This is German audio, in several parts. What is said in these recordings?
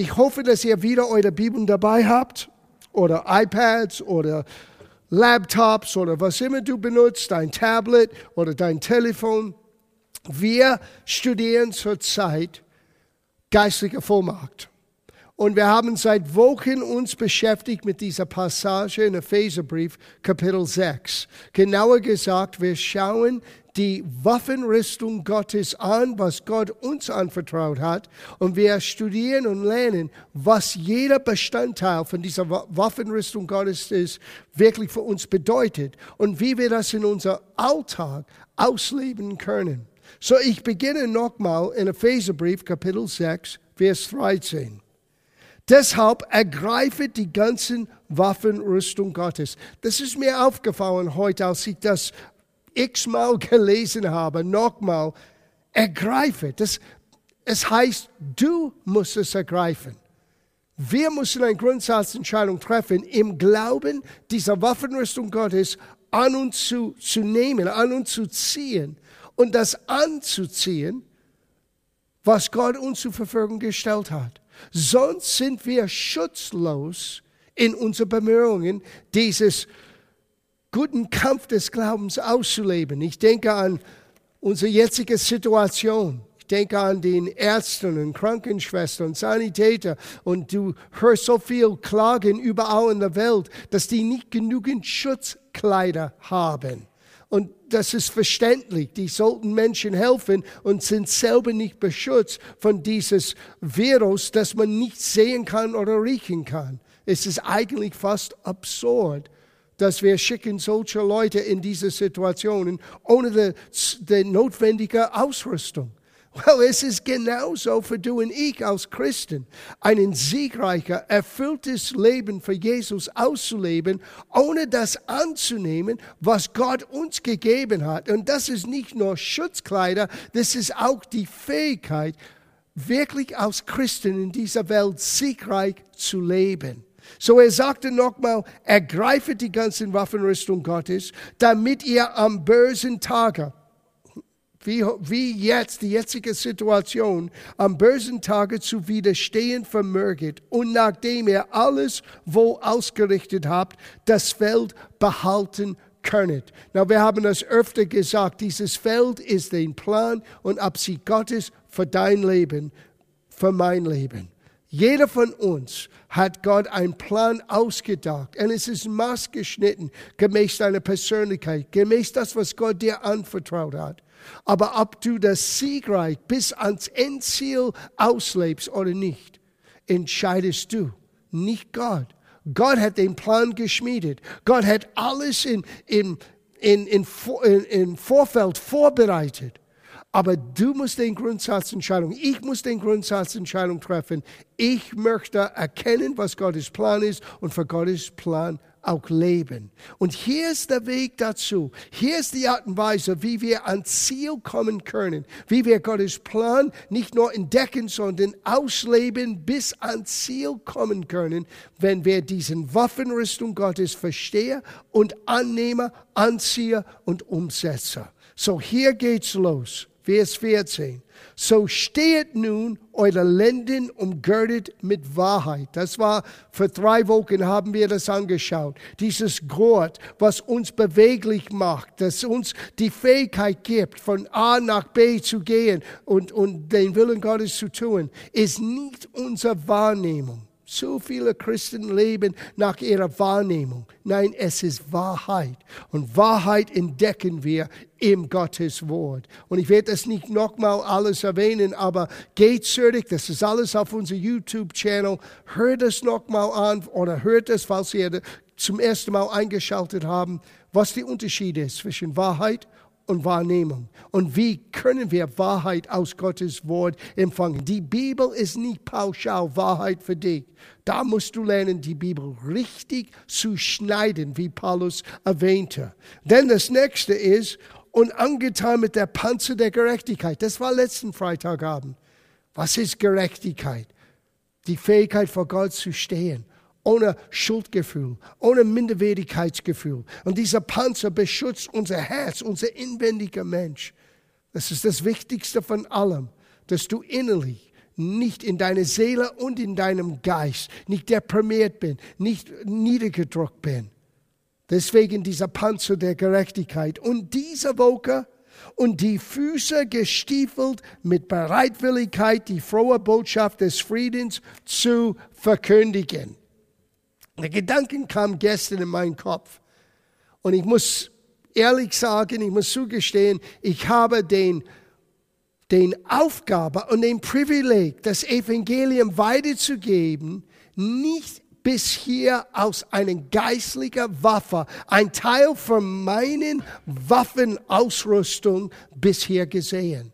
ich hoffe, dass ihr wieder eure Bibeln dabei habt oder iPads oder Laptops oder was immer du benutzt, dein Tablet oder dein Telefon. Wir studieren zurzeit geistliche Vollmacht. Und wir haben seit Wochen uns beschäftigt mit dieser Passage in Epheserbrief, Kapitel 6. Genauer gesagt, wir schauen die Waffenrüstung Gottes an, was Gott uns anvertraut hat. Und wir studieren und lernen, was jeder Bestandteil von dieser Waffenrüstung Gottes ist, wirklich für uns bedeutet und wie wir das in unser Alltag ausleben können. So, ich beginne nochmal in Epheserbrief, Kapitel 6, Vers 13. Deshalb ergreife die ganzen Waffenrüstung Gottes. Das ist mir aufgefallen heute, als ich das x-mal gelesen habe, nochmal. Ergreife. Das, es heißt, du musst es ergreifen. Wir müssen eine Grundsatzentscheidung treffen, im Glauben dieser Waffenrüstung Gottes an uns zu, zu nehmen, an uns zu ziehen und das anzuziehen, was Gott uns zur Verfügung gestellt hat. Sonst sind wir schutzlos in unseren Bemühungen, dieses guten Kampf des Glaubens auszuleben. Ich denke an unsere jetzige Situation. Ich denke an den Ärzten und Krankenschwestern und Sanitäter und du hörst so viel Klagen überall in der Welt, dass die nicht genügend Schutzkleider haben. Und das ist verständlich. Die sollten Menschen helfen und sind selber nicht beschützt von dieses Virus, das man nicht sehen kann oder riechen kann. Es ist eigentlich fast absurd, dass wir schicken solche Leute in diese Situationen ohne die, die notwendige Ausrüstung. Well, es ist genauso für du und ich als Christen, ein siegreicher, erfülltes Leben für Jesus auszuleben, ohne das anzunehmen, was Gott uns gegeben hat. Und das ist nicht nur Schutzkleider, das ist auch die Fähigkeit, wirklich als Christen in dieser Welt siegreich zu leben. So er sagte nochmal, ergreifet die ganzen Waffenrüstung Gottes, damit ihr am bösen Tage wie, wie jetzt die jetzige Situation am bösen Tage zu widerstehen vermöget und nachdem ihr alles wohl ausgerichtet habt, das Feld behalten könnet. Na, wir haben das öfter gesagt, dieses Feld ist den Plan und Absicht Gottes für dein Leben, für mein Leben. Jeder von uns hat Gott einen Plan ausgedacht und es ist maßgeschnitten, gemäß deiner Persönlichkeit, gemäß das, was Gott dir anvertraut hat. Aber ob du das siegreich bis ans Endziel auslebst oder nicht, entscheidest du, nicht Gott. Gott hat den Plan geschmiedet. Gott hat alles in, in, in, in, in, in Vorfeld vorbereitet. Aber du musst den Grundsatzentscheidung, ich muss den Grundsatzentscheidung treffen. Ich möchte erkennen, was Gottes Plan ist und für Gottes Plan auch leben. Und hier ist der Weg dazu. Hier ist die Art und Weise, wie wir ans Ziel kommen können, wie wir Gottes Plan nicht nur entdecken, sondern ausleben, bis ans Ziel kommen können, wenn wir diesen Waffenrüstung Gottes verstehen und annehme, anziehe und umsetze. So hier geht's los. Vers 14. So steht nun eure Lenden umgürtet mit Wahrheit. Das war vor drei Wochen haben wir das angeschaut. Dieses Gurt, was uns beweglich macht, das uns die Fähigkeit gibt, von A nach B zu gehen und, und den Willen Gottes zu tun, ist nicht unsere Wahrnehmung. So viele Christen leben nach ihrer Wahrnehmung. Nein, es ist Wahrheit. Und Wahrheit entdecken wir im Gottes Wort. Und ich werde das nicht nochmal alles erwähnen, aber geht zurück, das ist alles auf unserem YouTube-Channel. Hört es nochmal an oder hört es, falls ihr zum ersten Mal eingeschaltet haben, was der Unterschied ist zwischen Wahrheit und Wahrnehmung. Und wie können wir Wahrheit aus Gottes Wort empfangen? Die Bibel ist nicht pauschal Wahrheit für dich. Da musst du lernen, die Bibel richtig zu schneiden, wie Paulus erwähnte. Denn das nächste ist, und angetan mit der Panzer der Gerechtigkeit. Das war letzten Freitagabend. Was ist Gerechtigkeit? Die Fähigkeit vor Gott zu stehen ohne Schuldgefühl, ohne Minderwertigkeitsgefühl. Und dieser Panzer beschützt unser Herz, unser inwendiger Mensch. Das ist das Wichtigste von allem, dass du innerlich nicht in deiner Seele und in deinem Geist, nicht deprimiert bin, nicht niedergedrückt bin. Deswegen dieser Panzer der Gerechtigkeit. Und diese Woche und die Füße gestiefelt mit Bereitwilligkeit, die frohe Botschaft des Friedens zu verkündigen. Der Gedanken kam gestern in meinen Kopf. Und ich muss ehrlich sagen, ich muss zugestehen, ich habe den den Aufgabe und den Privileg, das Evangelium weiterzugeben, nicht bis hier aus einer geistlichen Waffe, ein Teil von meinen Waffenausrüstung bisher gesehen.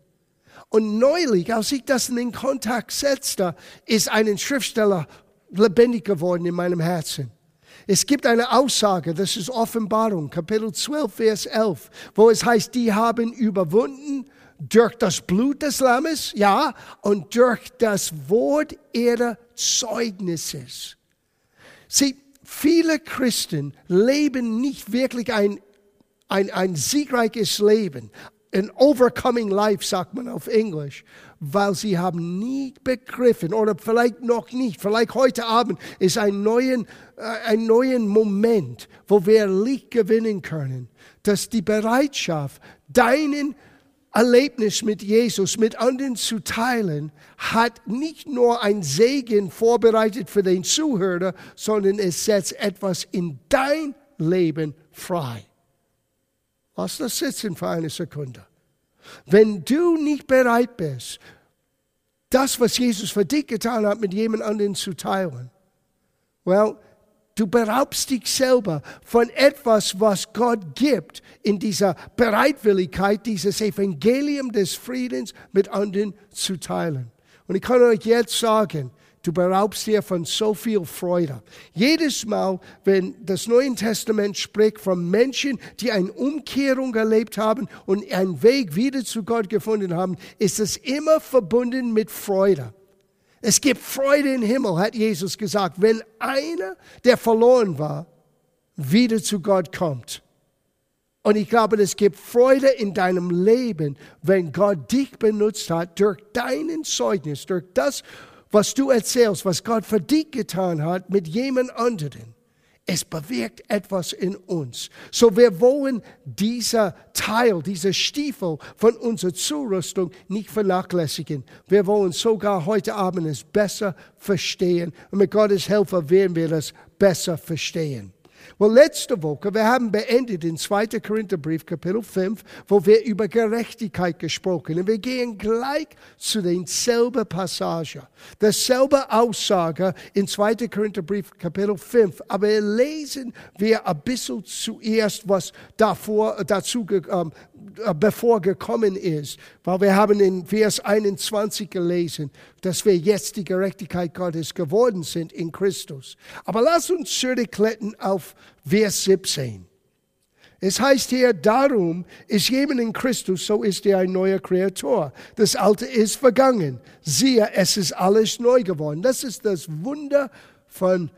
Und neulich, als ich das in den Kontakt setzte, ist ein Schriftsteller lebendig geworden in meinem Herzen. Es gibt eine Aussage, das ist Offenbarung, Kapitel 12, Vers 11, wo es heißt, die haben überwunden durch das Blut des Lammes, ja, und durch das Wort ihrer Zeugnisses. Sieh, viele Christen leben nicht wirklich ein, ein, ein siegreiches Leben, ein overcoming life, sagt man auf Englisch, weil sie haben nie begriffen oder vielleicht noch nicht, vielleicht heute Abend ist ein neuen, äh, ein neuen Moment, wo wir Licht gewinnen können, dass die Bereitschaft, deinen Erlebnis mit Jesus mit anderen zu teilen, hat nicht nur ein Segen vorbereitet für den Zuhörer, sondern es setzt etwas in dein Leben frei. Lass das sitzen für eine Sekunde. Wenn du nicht bereit bist, das, was Jesus für dich getan hat, mit jemand anderen zu teilen, well, Du beraubst dich selber von etwas, was Gott gibt, in dieser Bereitwilligkeit, dieses Evangelium des Friedens mit anderen zu teilen. Und ich kann euch jetzt sagen, du beraubst dir von so viel Freude. Jedes Mal, wenn das Neue Testament spricht von Menschen, die eine Umkehrung erlebt haben und einen Weg wieder zu Gott gefunden haben, ist es immer verbunden mit Freude. Es gibt Freude im Himmel, hat Jesus gesagt, wenn einer, der verloren war, wieder zu Gott kommt. Und ich glaube, es gibt Freude in deinem Leben, wenn Gott dich benutzt hat durch deinen Zeugnis, durch das, was du erzählst, was Gott für dich getan hat mit jemand anderen. Es bewirkt etwas in uns. So wir wollen dieser Teil, dieser Stiefel von unserer Zurüstung nicht vernachlässigen. Wir wollen sogar heute Abend es besser verstehen. Und mit Gottes Hilfe werden wir es besser verstehen. Well, letzte Woche, wir haben beendet in 2. Korintherbrief, Kapitel 5, wo wir über Gerechtigkeit gesprochen haben. Wir gehen gleich zu denselben Passage. Dasselbe Aussage in 2. Korintherbrief, Kapitel 5. Aber lesen wir ein bisschen zuerst, was davor, dazu ähm, äh, bevor gekommen ist. Weil wir haben in Vers 21 gelesen, dass wir jetzt die Gerechtigkeit Gottes geworden sind in Christus. Aber lass uns zurückkletten auf Vers 17. Es heißt hier, darum ist jemand in Christus, so ist er ein neuer Kreator. Das Alte ist vergangen. Siehe, es ist alles neu geworden. Das ist das Wunder von,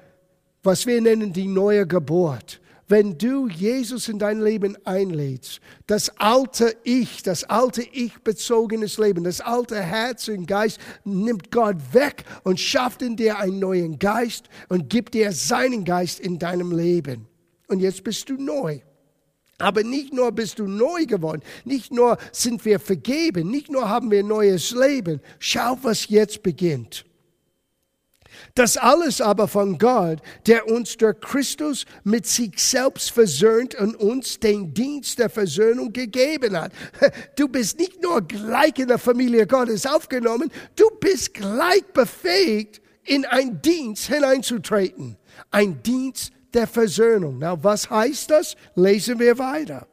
was wir nennen, die neue Geburt wenn du Jesus in dein Leben einlädst, das alte Ich, das alte Ich-bezogenes Leben, das alte Herz und Geist nimmt Gott weg und schafft in dir einen neuen Geist und gibt dir seinen Geist in deinem Leben. Und jetzt bist du neu. Aber nicht nur bist du neu geworden, nicht nur sind wir vergeben, nicht nur haben wir neues Leben. Schau, was jetzt beginnt. Das alles aber von Gott, der uns durch Christus mit sich selbst versöhnt und uns den Dienst der Versöhnung gegeben hat. Du bist nicht nur gleich in der Familie Gottes aufgenommen, du bist gleich befähigt, in einen Dienst hineinzutreten. Ein Dienst der Versöhnung. Na, was heißt das? Lesen wir weiter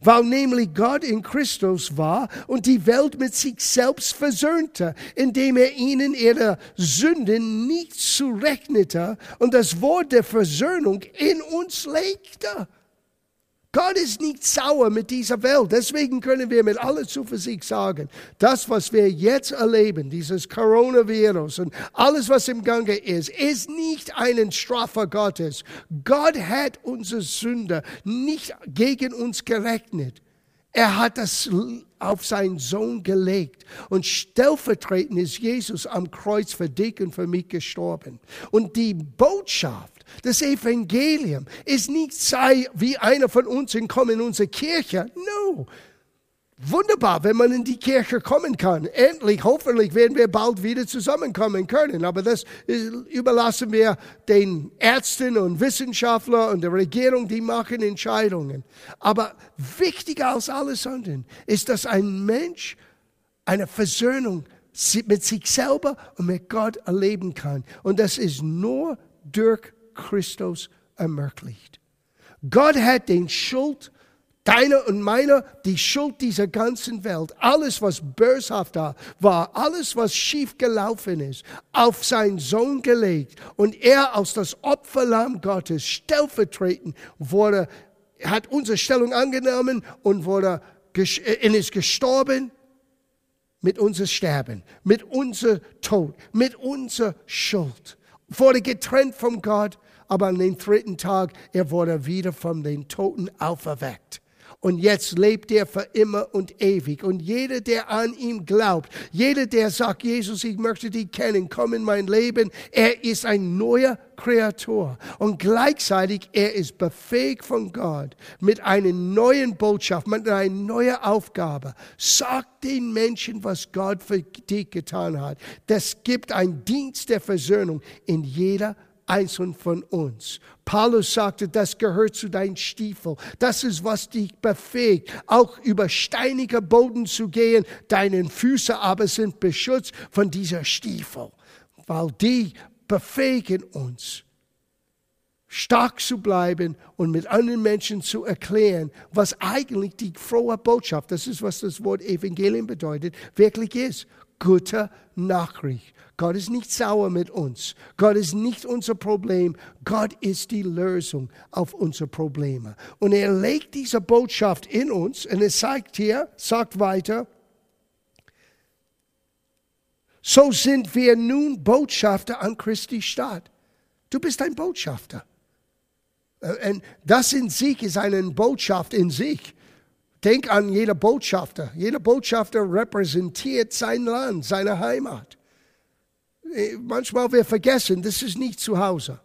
weil nämlich Gott in Christus war und die Welt mit sich selbst versöhnte, indem er ihnen ihre Sünden nicht zurechnete und das Wort der Versöhnung in uns legte. Gott ist nicht sauer mit dieser Welt. Deswegen können wir mit aller Zuversicht sagen, das, was wir jetzt erleben, dieses Coronavirus und alles, was im Gange ist, ist nicht eine Strafe Gottes. Gott hat unsere Sünde nicht gegen uns gerechnet. Er hat das auf seinen Sohn gelegt. Und stellvertretend ist Jesus am Kreuz für dich und für mich gestorben. Und die Botschaft, das Evangelium ist nicht sei wie einer von uns und komm in unsere Kirche. No, Wunderbar, wenn man in die Kirche kommen kann. Endlich, hoffentlich werden wir bald wieder zusammenkommen können. Aber das überlassen wir den Ärzten und Wissenschaftlern und der Regierung, die machen Entscheidungen. Aber wichtiger als alles andere ist, dass ein Mensch eine Versöhnung mit sich selber und mit Gott erleben kann. Und das ist nur durch Christus ermöglicht. Gott hat den Schuld Deiner und meiner, die Schuld dieser ganzen Welt, alles, was böshaft war, alles, was schief gelaufen ist, auf seinen Sohn gelegt. Und er als das Opferlamm Gottes stellvertretend wurde, hat unsere Stellung angenommen und wurde, äh, ist gestorben mit unser Sterben, mit unser Tod, mit unserer Schuld. Wurde getrennt von Gott, aber an den dritten Tag, er wurde wieder von den Toten auferweckt. Und jetzt lebt er für immer und ewig. Und jeder, der an ihm glaubt, jeder, der sagt, Jesus, ich möchte dich kennen, komm in mein Leben, er ist ein neuer Kreator. Und gleichzeitig, er ist befähigt von Gott mit einer neuen Botschaft, mit einer neuen Aufgabe. Sag den Menschen, was Gott für dich getan hat. Das gibt einen Dienst der Versöhnung in jeder einzeln von uns. Paulus sagte, das gehört zu deinem Stiefel. Das ist, was dich befähigt, auch über steiniger Boden zu gehen. Deine Füße aber sind beschützt von dieser Stiefel, weil die befähigen uns, stark zu bleiben und mit anderen Menschen zu erklären, was eigentlich die frohe Botschaft, das ist, was das Wort Evangelium bedeutet, wirklich ist. Gute Nachricht. Gott ist nicht sauer mit uns. Gott ist nicht unser Problem. Gott ist die Lösung auf unsere Probleme. Und er legt diese Botschaft in uns und er sagt hier, sagt weiter, so sind wir nun Botschafter an Christi Stadt. Du bist ein Botschafter. Äh, und das in sich ist eine Botschaft in sich. Denk an jeder Botschafter. Jeder Botschafter repräsentiert sein Land, seine Heimat. Äh, manchmal wir vergessen, das ist nicht zu Hause.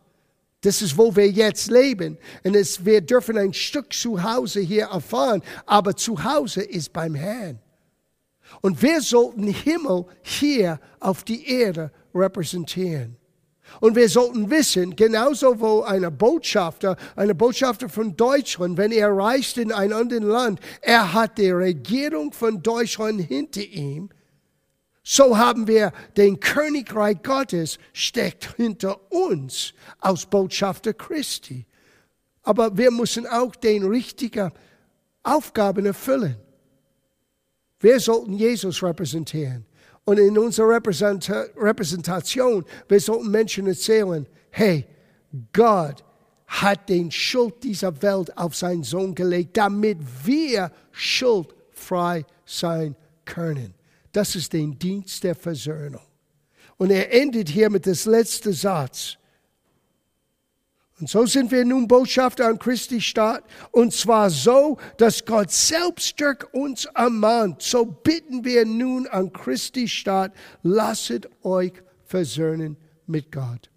Das ist, wo wir jetzt leben. Und es, wir dürfen ein Stück zu Hause hier erfahren, aber zu Hause ist beim Herrn. Und wir sollten Himmel hier auf die Erde repräsentieren. Und wir sollten wissen, genauso wo ein Botschafter, eine Botschafter von Deutschland, wenn er reist in ein anderes Land, er hat die Regierung von Deutschland hinter ihm so haben wir den Königreich Gottes steckt hinter uns als Botschafter Christi. Aber wir müssen auch den richtigen Aufgaben erfüllen. Wir sollten Jesus repräsentieren. Und in unserer Repräsentation, wir sollten Menschen erzählen, hey, Gott hat den Schuld dieser Welt auf seinen Sohn gelegt, damit wir schuldfrei sein können. Das ist der Dienst der Versöhnung. Und er endet hier mit dem letzten Satz. Und so sind wir nun Botschafter an Christi Staat. Und zwar so, dass Gott selbst durch uns ermahnt. So bitten wir nun an Christi Staat, lasset euch versöhnen mit Gott.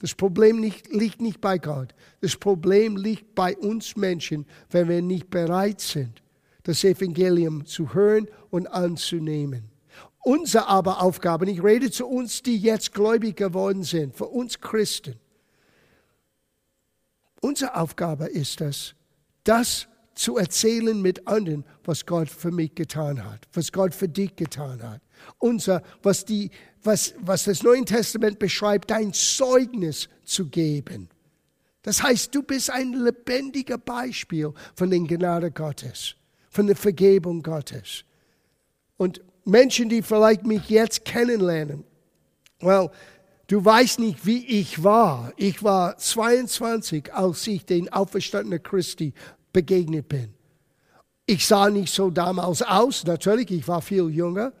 Das Problem nicht, liegt nicht bei Gott. Das Problem liegt bei uns Menschen, wenn wir nicht bereit sind, das Evangelium zu hören und anzunehmen. Unsere aber Aufgabe, ich rede zu uns, die jetzt gläubig geworden sind, für uns Christen. Unsere Aufgabe ist es, das zu erzählen mit anderen, was Gott für mich getan hat, was Gott für dich getan hat. Unser, was, die, was, was das Neue Testament beschreibt, dein Zeugnis zu geben. Das heißt, du bist ein lebendiger Beispiel von den Gnade Gottes, von der Vergebung Gottes. Und Menschen, die vielleicht mich jetzt kennenlernen. Well, du weißt nicht, wie ich war. Ich war 22, als ich den auferstandenen Christi begegnet bin. Ich sah nicht so damals aus, natürlich, ich war viel jünger.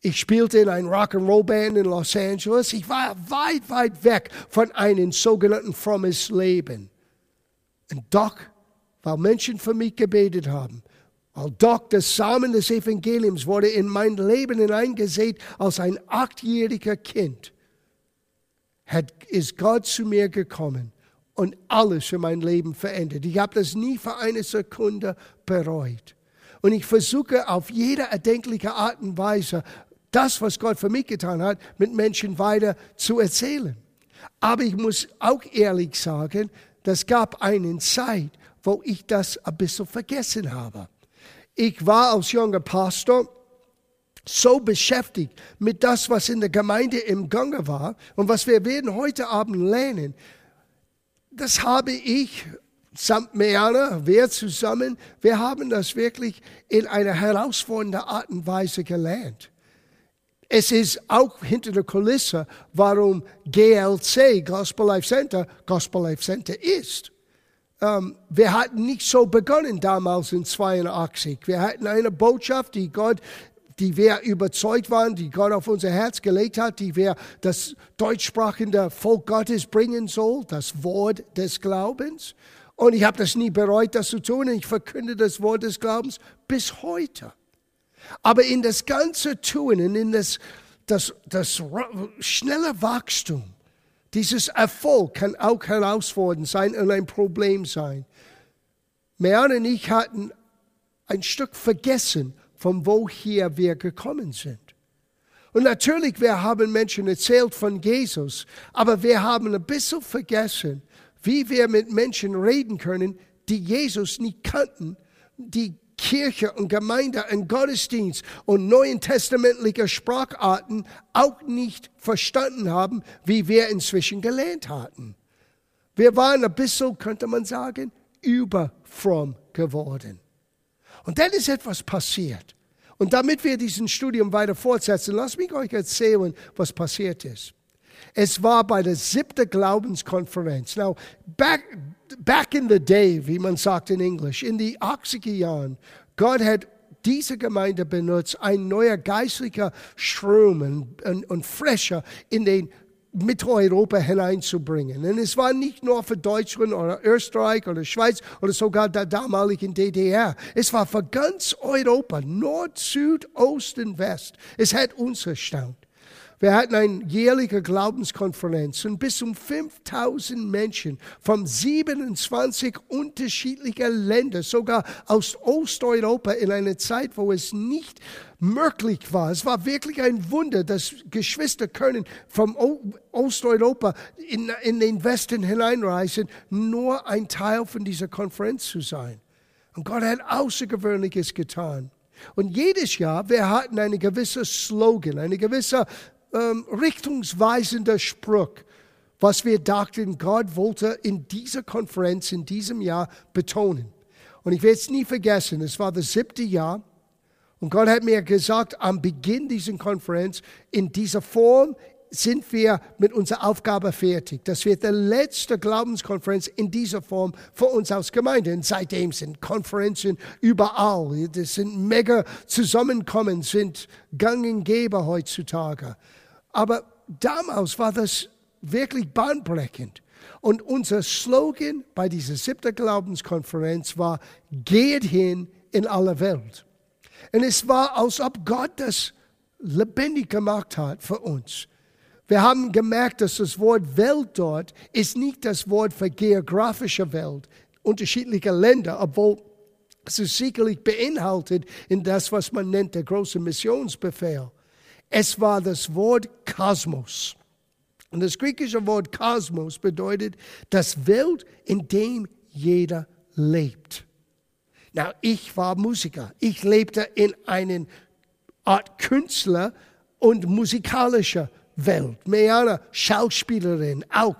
Ich spielte in einer Rock'n'Roll-Band in Los Angeles. Ich war weit, weit weg von einem sogenannten frommes Leben. Und doch, weil Menschen für mich gebetet haben, Weil doch das Samen des Evangeliums wurde in mein Leben hineingesät als ein achtjähriger Kind. Hat, ist Gott zu mir gekommen und alles für mein Leben verändert. Ich habe das nie für eine Sekunde bereut. Und ich versuche auf jede erdenkliche Art und Weise, das, was Gott für mich getan hat, mit Menschen weiter zu erzählen. Aber ich muss auch ehrlich sagen, das gab eine Zeit, wo ich das ein bisschen vergessen habe. Ich war als junger Pastor so beschäftigt mit das, was in der Gemeinde im Gange war und was wir werden heute Abend lernen. Das habe ich samt Meana, wir zusammen, wir haben das wirklich in einer herausfordernden Art und Weise gelernt. Es ist auch hinter der Kulisse, warum GLC, Gospel Life Center, Gospel Life Center ist. Ähm, wir hatten nicht so begonnen damals in 82. Wir hatten eine Botschaft, die Gott, die wir überzeugt waren, die Gott auf unser Herz gelegt hat, die wir das deutschsprachende Volk Gottes bringen soll, das Wort des Glaubens. Und ich habe das nie bereut, das zu tun. Ich verkünde das Wort des Glaubens bis heute. Aber in das ganze Tun in das, das, das schnelle Wachstum, dieses Erfolg kann auch herausfordernd sein und ein Problem sein. Meran und ich hatten ein Stück vergessen, von woher wir gekommen sind. Und natürlich, wir haben Menschen erzählt von Jesus, aber wir haben ein bisschen vergessen, wie wir mit Menschen reden können, die Jesus nicht kannten, die Kirche und Gemeinde und Gottesdienst und neuen testamentliche Spracharten auch nicht verstanden haben, wie wir inzwischen gelernt hatten. Wir waren ein bisschen, könnte man sagen, überfromm geworden. Und dann ist etwas passiert. Und damit wir diesen Studium weiter fortsetzen, lasst mich euch erzählen, was passiert ist. Es war bei der siebten Glaubenskonferenz. Now, back, back in the day, wie man sagt in Englisch, in die 80er Jahren, Gott hat diese Gemeinde benutzt, ein neuer geistlicher Strom und, und, und Fresher in den Mitteleuropa hineinzubringen. Und es war nicht nur für Deutschland oder Österreich oder Schweiz oder sogar der damaligen DDR. Es war für ganz Europa, Nord, Süd, Ost und West. Es hat uns erstaunt. Wir hatten eine jährliche Glaubenskonferenz und bis um 5000 Menschen von 27 unterschiedlichen Ländern, sogar aus Osteuropa in einer Zeit, wo es nicht möglich war. Es war wirklich ein Wunder, dass Geschwister können vom Osteuropa in, in den Westen hineinreisen, nur ein Teil von dieser Konferenz zu sein. Und Gott hat Außergewöhnliches getan. Und jedes Jahr, wir hatten eine gewisse Slogan, eine gewisse ähm, richtungsweisender Spruch, was wir dachten, Gott wollte in dieser Konferenz in diesem Jahr betonen. Und ich werde es nie vergessen, es war das siebte Jahr. Und Gott hat mir gesagt, am Beginn dieser Konferenz, in dieser Form, sind wir mit unserer Aufgabe fertig. Das wird die letzte Glaubenskonferenz in dieser Form für uns als Gemeinde. Und seitdem sind Konferenzen überall. Das sind mega Zusammenkommen, sind gang und gäbe heutzutage. Aber damals war das wirklich bahnbrechend. Und unser Slogan bei dieser siebten Glaubenskonferenz war, geht hin in alle Welt. Und es war, als ob Gott das lebendig gemacht hat für uns. Wir haben gemerkt, dass das Wort Welt dort ist nicht das Wort für geografische Welt, unterschiedliche Länder, obwohl es ist sicherlich beinhaltet in das, was man nennt, der große Missionsbefehl. Es war das Wort Kosmos. Und das griechische Wort Kosmos bedeutet das Welt, in dem jeder lebt. Na, ich war Musiker. Ich lebte in einer Art Künstler und musikalischer Welt. Meana, Schauspielerin, auch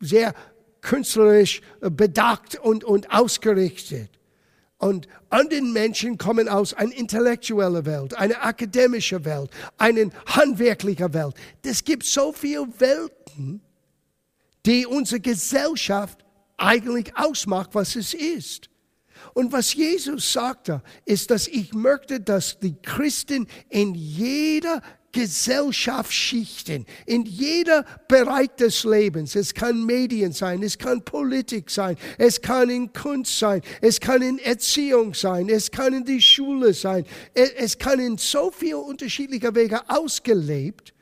sehr künstlerisch bedacht und, und ausgerichtet. Und andere Menschen kommen aus einer intellektuellen Welt, einer akademischen Welt, einer handwerklichen Welt. Es gibt so viele Welten, die unsere Gesellschaft eigentlich ausmacht, was es ist. Und was Jesus sagte, ist, dass ich möchte, dass die Christen in jeder Gesellschaftsschichten, in jeder Bereich des Lebens. Es kann Medien sein, es kann Politik sein, es kann in Kunst sein, es kann in Erziehung sein, es kann in die Schule sein, es kann in so viele unterschiedliche Wege ausgelebt,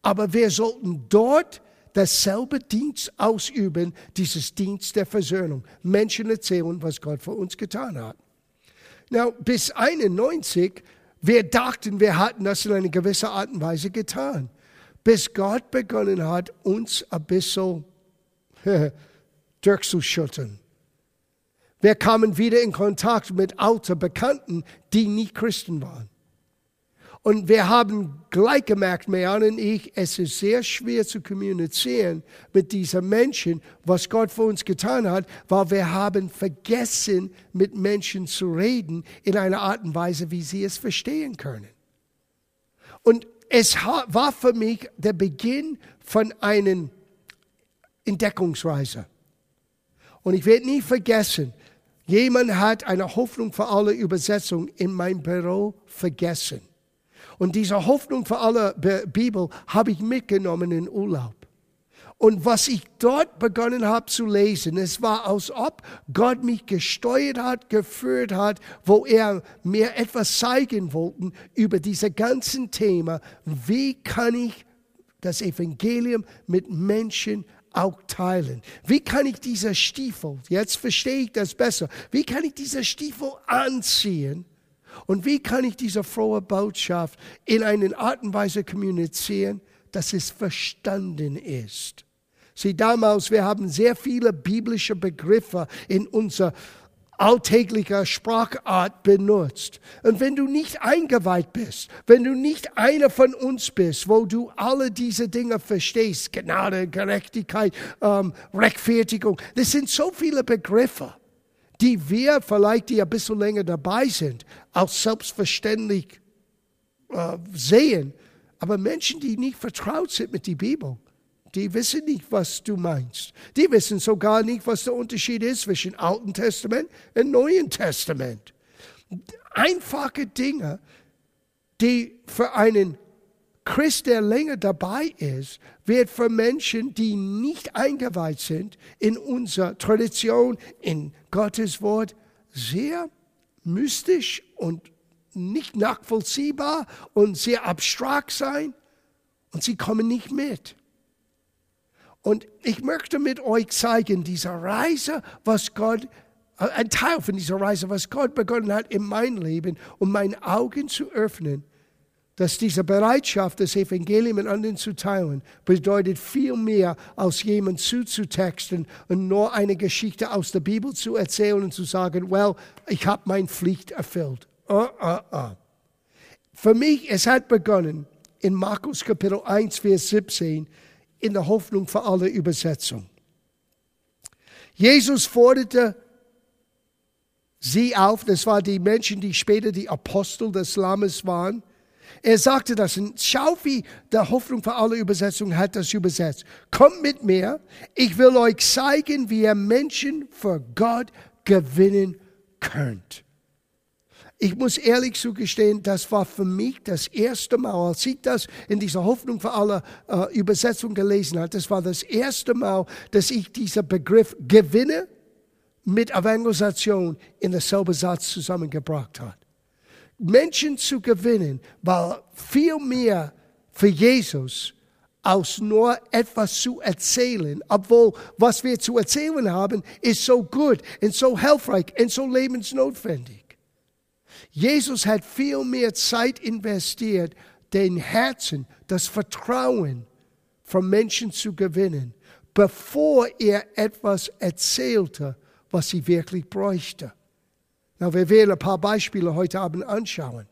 aber wir sollten dort dasselbe Dienst ausüben, dieses Dienst der Versöhnung. Menschen erzählen, was Gott für uns getan hat. Now, bis 91 wir dachten, wir hatten das in einer gewissen Art und Weise getan, bis Gott begonnen hat, uns ein bisschen durchzuschütteln. Wir kamen wieder in Kontakt mit alten Bekannten, die nicht Christen waren. Und wir haben gleich gemerkt, Mejan und ich, es ist sehr schwer zu kommunizieren mit diesen Menschen, was Gott für uns getan hat, weil wir haben vergessen, mit Menschen zu reden in einer Art und Weise, wie sie es verstehen können. Und es war für mich der Beginn von einer Entdeckungsreise. Und ich werde nie vergessen, jemand hat eine Hoffnung für alle Übersetzung in mein Büro vergessen. Und diese Hoffnung für alle Bibel habe ich mitgenommen in Urlaub. Und was ich dort begonnen habe zu lesen, es war, als ob Gott mich gesteuert hat, geführt hat, wo er mir etwas zeigen wollte über diese ganzen Thema. Wie kann ich das Evangelium mit Menschen auch teilen? Wie kann ich diese Stiefel, jetzt verstehe ich das besser, wie kann ich diese Stiefel anziehen? Und wie kann ich diese frohe Botschaft in einer Art und Weise kommunizieren, dass es verstanden ist? Sieh, damals, wir haben sehr viele biblische Begriffe in unserer alltäglicher Sprachart benutzt. Und wenn du nicht eingeweiht bist, wenn du nicht einer von uns bist, wo du alle diese Dinge verstehst, Gnade, Gerechtigkeit, ähm, Rechtfertigung, das sind so viele Begriffe die wir vielleicht, die ein bisschen länger dabei sind, als selbstverständlich äh, sehen. Aber Menschen, die nicht vertraut sind mit der Bibel, die wissen nicht, was du meinst. Die wissen sogar nicht, was der Unterschied ist zwischen Alten Testament und Neuen Testament. Einfache Dinge, die für einen Christ, der länger dabei ist, wird für Menschen, die nicht eingeweiht sind in unserer Tradition, in Gottes Wort, sehr mystisch und nicht nachvollziehbar und sehr abstrakt sein und sie kommen nicht mit. Und ich möchte mit euch zeigen, diese Reise, was Gott, äh, ein Teil von dieser Reise, was Gott begonnen hat in mein Leben, um meine Augen zu öffnen dass diese Bereitschaft, das Evangelium mit anderen zu teilen, bedeutet viel mehr, als jemand zuzutexten und nur eine Geschichte aus der Bibel zu erzählen und zu sagen, well, ich habe meine Pflicht erfüllt. Uh, uh, uh. Für mich, es hat begonnen in Markus Kapitel 1, Vers 17, in der Hoffnung für alle Übersetzung. Jesus forderte sie auf, das waren die Menschen, die später die Apostel des Lammes waren, er sagte das und schau, wie der Hoffnung für alle Übersetzungen hat das übersetzt. Kommt mit mir, ich will euch zeigen, wie ihr Menschen für Gott gewinnen könnt. Ich muss ehrlich zugestehen, das war für mich das erste Mal, als ich das in dieser Hoffnung für alle äh, Übersetzung gelesen habe, das war das erste Mal, dass ich diesen Begriff Gewinne mit Evangelisation in derselben Satz zusammengebracht habe. Menschen zu gewinnen, war viel mehr für Jesus als nur etwas zu erzählen, obwohl was wir zu erzählen haben, ist so gut und so hilfreich und so lebensnotwendig. Jesus hat viel mehr Zeit investiert, den Herzen, das Vertrauen von Menschen zu gewinnen, bevor er etwas erzählte, was sie wirklich bräuchte. Na, wir werden ein paar Beispiele heute Abend anschauen.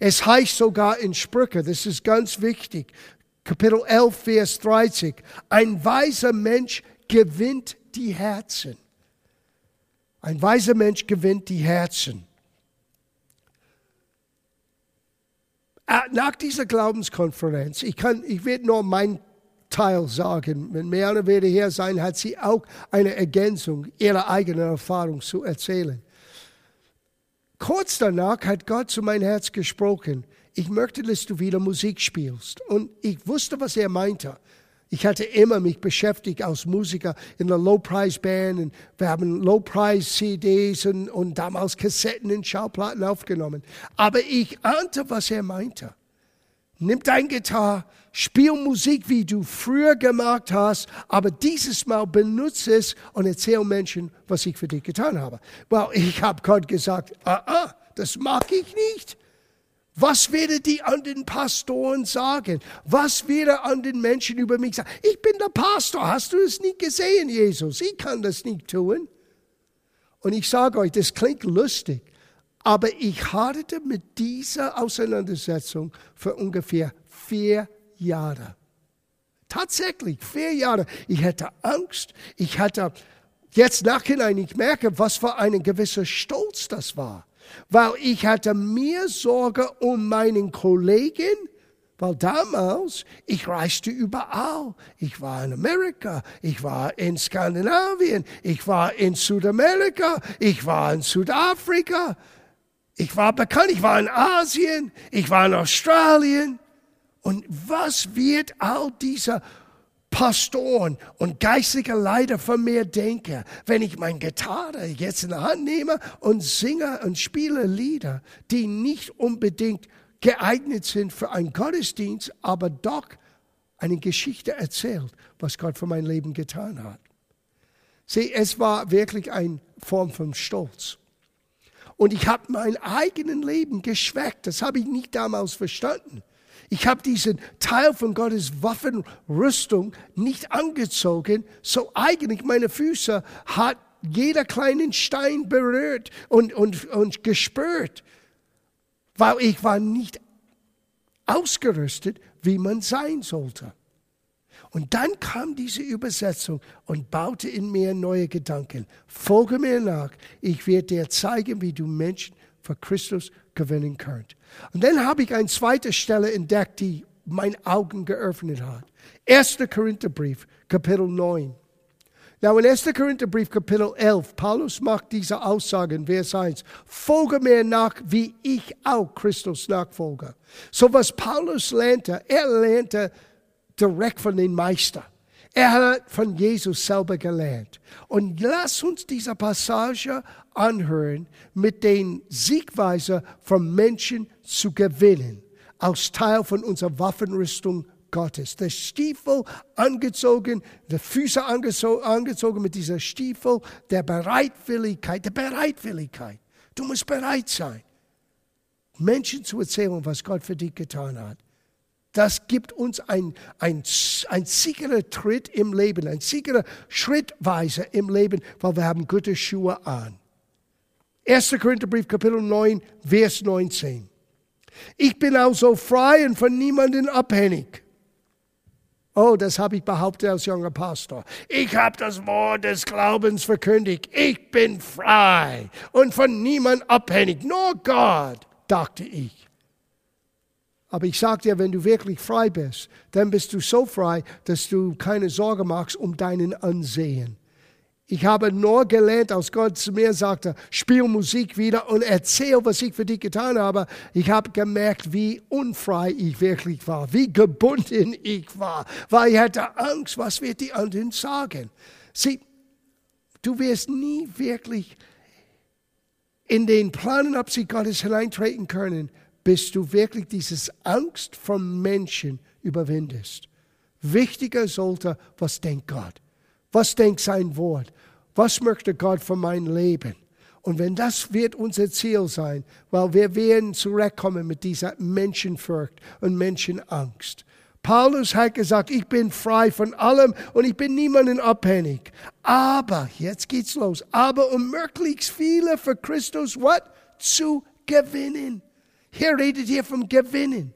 Es heißt sogar in Sprüche, das ist ganz wichtig, Kapitel 11, Vers 30, ein weiser Mensch gewinnt die Herzen. Ein weiser Mensch gewinnt die Herzen. Äh, nach dieser Glaubenskonferenz, ich, kann, ich werde nur mein Teil sagen, wenn Meana werde hier sein, hat sie auch eine Ergänzung ihrer eigenen Erfahrung zu erzählen. Kurz danach hat Gott zu meinem Herz gesprochen. ich möchte, dass du wieder Musik spielst. Und ich wusste, was er meinte. Ich hatte immer mich beschäftigt als Musiker in der Low-Price-Band und wir haben Low-Price-CDs und, und damals Kassetten und Schallplatten aufgenommen. Aber ich ahnte, was er meinte. Nimm dein Gitarre, spiel Musik, wie du früher gemacht hast, aber dieses Mal benutze es und erzähl Menschen, was ich für dich getan habe. Well, ich habe Gott gesagt, ah, ah, das mag ich nicht. Was werden die anderen Pastoren sagen? Was werden anderen Menschen über mich sagen? Ich bin der Pastor. Hast du es nicht gesehen, Jesus? Ich kann das nicht tun. Und ich sage euch, das klingt lustig, aber ich hatte mit dieser Auseinandersetzung für ungefähr vier Jahre. Tatsächlich, vier Jahre. Ich hatte Angst. Ich hatte jetzt nachhinein, ich merke, was für ein gewisser Stolz das war weil ich hatte mir Sorge um meinen Kollegen, weil damals, ich reiste überall. Ich war in Amerika, ich war in Skandinavien, ich war in Südamerika, ich war in Südafrika, ich war bekannt, ich war in Asien, ich war in Australien. Und was wird all dieser Pastoren und geistige Leiter von mir denke, wenn ich mein Gitarre jetzt in der Hand nehme und singe und spiele Lieder, die nicht unbedingt geeignet sind für einen Gottesdienst, aber doch eine Geschichte erzählt, was Gott für mein Leben getan hat. Sieh, es war wirklich eine Form von Stolz. Und ich habe mein eigenes Leben geschwächt. Das habe ich nicht damals verstanden. Ich habe diesen Teil von Gottes Waffenrüstung nicht angezogen, so eigentlich meine Füße hat jeder kleinen Stein berührt und, und, und gespürt, weil ich war nicht ausgerüstet, wie man sein sollte. Und dann kam diese Übersetzung und baute in mir neue Gedanken. Folge mir nach, ich werde dir zeigen, wie du Menschen für Christus gewinnen könnt. Und dann habe ich eine zweite Stelle entdeckt, die meine Augen geöffnet hat. 1. Korintherbrief, Kapitel 9. Now in 1. Korintherbrief, Kapitel 11, Paulus macht diese Aussage in Vers 1. Folge mir nach, wie ich auch Christus nachfolge. So was Paulus lernte, er lernte direkt von den Meister. Er hat von Jesus selber gelernt. Und lass uns diese Passage anhören, mit den Siegweise von Menschen zu gewinnen, als Teil von unserer Waffenrüstung Gottes. Der Stiefel angezogen, die Füße angezogen mit dieser Stiefel der Bereitwilligkeit, der Bereitwilligkeit. Du musst bereit sein, Menschen zu erzählen, was Gott für dich getan hat. Das gibt uns ein, ein, ein sicherer Tritt im Leben, ein sicherer Schrittweise im Leben, weil wir haben gute Schuhe an. 1. Korintherbrief, Kapitel 9, Vers 19. Ich bin also frei und von niemandem abhängig. Oh, das habe ich behauptet als junger Pastor. Ich habe das Wort des Glaubens verkündigt. Ich bin frei und von niemandem abhängig. Nur Gott, dachte ich. Aber ich sage dir, wenn du wirklich frei bist, dann bist du so frei, dass du keine Sorge machst um deinen Ansehen. Ich habe nur gelernt, als Gott zu mir sagte, spiel Musik wieder und erzähl, was ich für dich getan habe. Ich habe gemerkt, wie unfrei ich wirklich war, wie gebunden ich war, weil ich hatte Angst, was wird die anderen sagen. Sieh, du wirst nie wirklich in den Plan und Absicht Gottes hineintreten können, bis du wirklich dieses Angst von Menschen überwindest. Wichtiger sollte, was denkt Gott? Was denkt sein Wort? Was möchte Gott für mein Leben? Und wenn das wird unser Ziel sein, weil wir werden zurückkommen mit dieser Menschenfurcht und Menschenangst. Paulus hat gesagt, ich bin frei von allem und ich bin niemanden abhängig. Aber, jetzt geht's los, aber um möglichst viele für Christus, was? Zu gewinnen. Hier redet hier vom Gewinnen.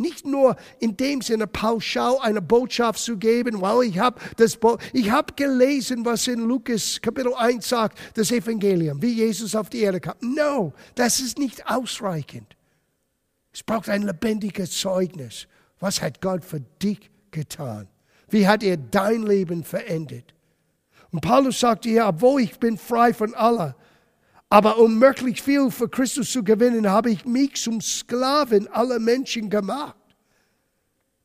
Nicht nur in dem Sinne pauschal eine Botschaft zu geben, weil ich habe das, Bo ich habe gelesen, was in Lukas Kapitel 1 sagt, das Evangelium, wie Jesus auf die Erde kam. No, das ist nicht ausreichend. Es braucht ein lebendiges Zeugnis. Was hat Gott für dich getan? Wie hat er dein Leben verändert? Und Paulus sagt hier, obwohl ich bin frei von aller, Aber um möglichst viel für Christus zu gewinnen, habe ich mich zum Sklaven aller Menschen gemacht.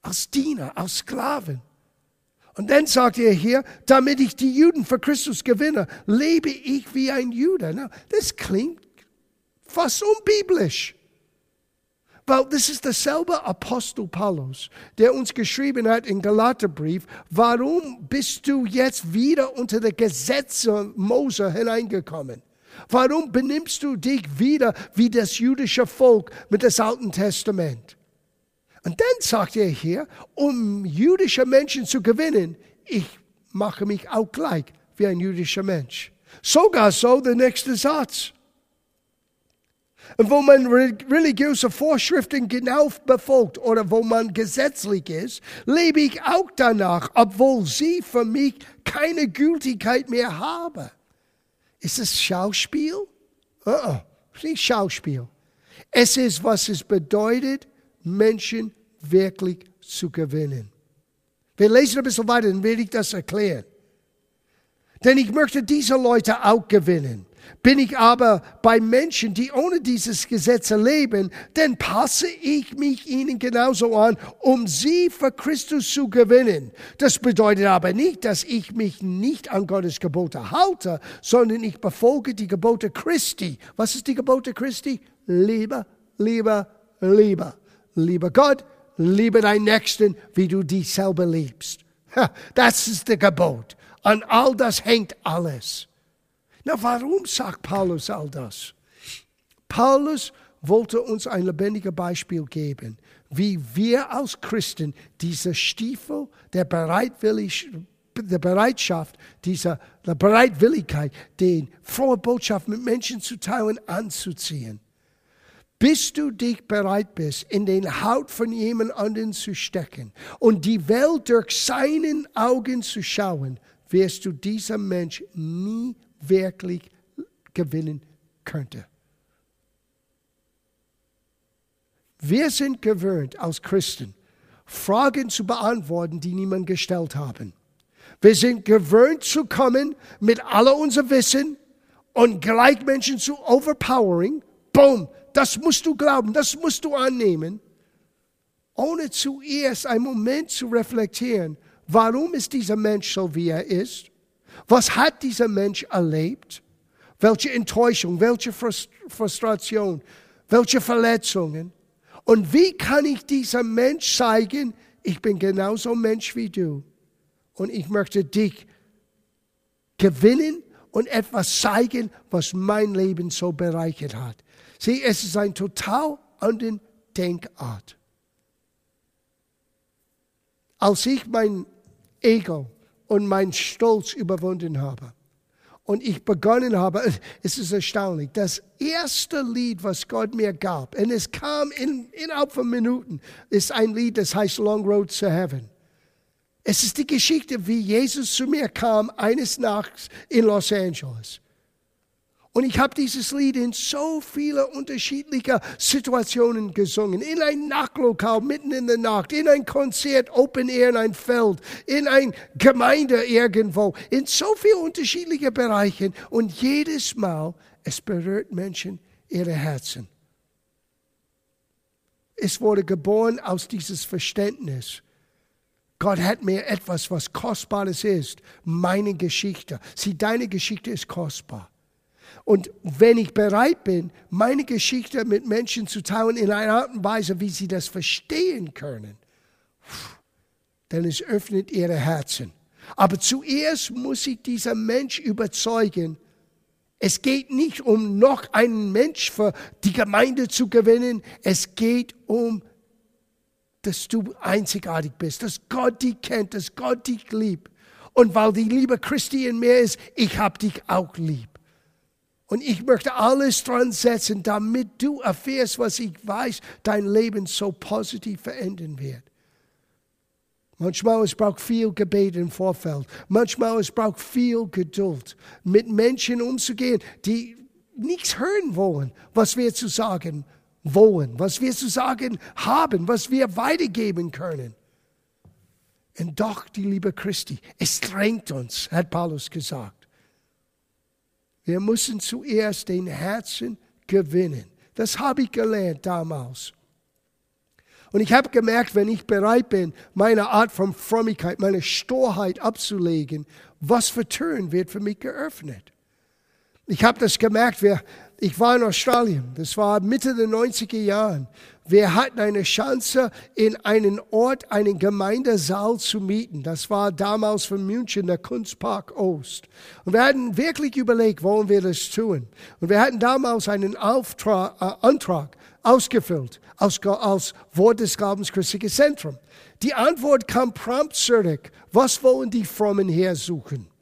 Als Diener, als Sklaven. Und dann sagt er hier, damit ich die Juden für Christus gewinne, lebe ich wie ein Jude. Na, das klingt fast unbiblisch. Weil das ist derselbe Apostel Paulus, der uns geschrieben hat im Galaterbrief, warum bist du jetzt wieder unter die Gesetze Mose hineingekommen? Warum benimmst du dich wieder wie das jüdische Volk mit dem Alten Testament? Und dann sagt er hier, um jüdische Menschen zu gewinnen, ich mache mich auch gleich wie ein jüdischer Mensch. Sogar so der nächste Satz. Und wo man religiöse Vorschriften genau befolgt oder wo man gesetzlich ist, lebe ich auch danach, obwohl sie für mich keine Gültigkeit mehr haben. Ist es Schauspiel? Uh -uh, nicht Schauspiel. Es ist, was es bedeutet, Menschen wirklich zu gewinnen. Wir lesen ein bisschen weiter, dann werde ich das erklären. Denn ich möchte diese Leute auch gewinnen. Bin ich aber bei Menschen, die ohne dieses Gesetz leben, dann passe ich mich ihnen genauso an, um sie für Christus zu gewinnen. Das bedeutet aber nicht, dass ich mich nicht an Gottes Gebote halte, sondern ich befolge die Gebote Christi. Was ist die Gebote Christi? Liebe, liebe, liebe. Liebe Gott, liebe deinen Nächsten, wie du dich selber liebst. Das ist der Gebot. An all das hängt alles. Na, warum sagt Paulus all das? Paulus wollte uns ein lebendiges Beispiel geben, wie wir als Christen diese Stiefel der, Bereitwillig, der Bereitschaft, dieser der Bereitwilligkeit, den frohe Botschaft mit Menschen zu teilen, anzuziehen. Bis du dich bereit bist, in den Haut von jemand anderen zu stecken und die Welt durch seinen Augen zu schauen, wirst du diesem Mensch nie wirklich gewinnen könnte. Wir sind gewöhnt als Christen, Fragen zu beantworten, die niemand gestellt haben. Wir sind gewöhnt zu kommen mit aller unser Wissen und gleich Menschen zu overpowering. Boom, das musst du glauben, das musst du annehmen, ohne zuerst einen Moment zu reflektieren, warum ist dieser Mensch so, wie er ist? Was hat dieser Mensch erlebt? Welche Enttäuschung, welche Frustration, welche Verletzungen? Und wie kann ich diesem Mensch zeigen, ich bin genauso Mensch wie du und ich möchte dich gewinnen und etwas zeigen, was mein Leben so bereichert hat. Sieh, es ist ein total andere Denkart. Als ich mein Ego und mein Stolz überwunden habe. Und ich begonnen habe, es ist erstaunlich, das erste Lied, was Gott mir gab, und es kam in, innerhalb von Minuten, ist ein Lied, das heißt Long Road to Heaven. Es ist die Geschichte, wie Jesus zu mir kam eines Nachts in Los Angeles. Und ich habe dieses Lied in so viele unterschiedliche Situationen gesungen. In ein Nachtlokal mitten in der Nacht, in ein Konzert, Open Air in ein Feld, in ein Gemeinde irgendwo, in so viele unterschiedliche Bereiche. Und jedes Mal, es berührt Menschen ihre Herzen. Es wurde geboren aus dieses Verständnis. Gott hat mir etwas, was Kostbares ist. Meine Geschichte. Sieh, deine Geschichte ist kostbar. Und wenn ich bereit bin, meine Geschichte mit Menschen zu teilen in einer Art und Weise, wie sie das verstehen können, dann es öffnet ihre Herzen. Aber zuerst muss ich dieser Mensch überzeugen, es geht nicht um noch einen Mensch für die Gemeinde zu gewinnen, es geht um, dass du einzigartig bist, dass Gott dich kennt, dass Gott dich liebt. Und weil die Liebe Christi in mir ist, ich hab dich auch lieb. Und ich möchte alles dran setzen, damit du erfährst, was ich weiß, dein Leben so positiv verändern wird. Manchmal es braucht viel Gebet im Vorfeld. Manchmal es braucht viel Geduld, mit Menschen umzugehen, die nichts hören wollen, was wir zu sagen wollen, was wir zu sagen haben, was wir weitergeben können. Und doch die Liebe Christi, es drängt uns, hat Paulus gesagt. Wir müssen zuerst den Herzen gewinnen. Das habe ich gelernt damals. Und ich habe gemerkt, wenn ich bereit bin, meine Art von Frömmigkeit, meine Sturheit abzulegen, was für Türen wird für mich geöffnet. Ich habe das gemerkt, ich war in Australien, das war Mitte der 90er Jahren. Wir hatten eine Chance, in einen Ort einen Gemeindesaal zu mieten. Das war damals von München, der Kunstpark Ost. Und wir hatten wirklich überlegt, wollen wir das tun? Und wir hatten damals einen Auftrag, äh, Antrag ausgefüllt aus, aus Wort des Glaubens Christliches Zentrum. Die Antwort kam prompt zurück. Was wollen die Frommen hier suchen?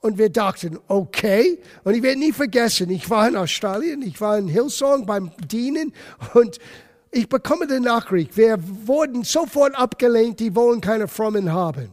Und wir dachten, okay. Und ich werde nie vergessen, ich war in Australien, ich war in Hillsong beim Dienen und ich bekomme die Nachricht, wir wurden sofort abgelehnt, die wollen keine Frommen haben.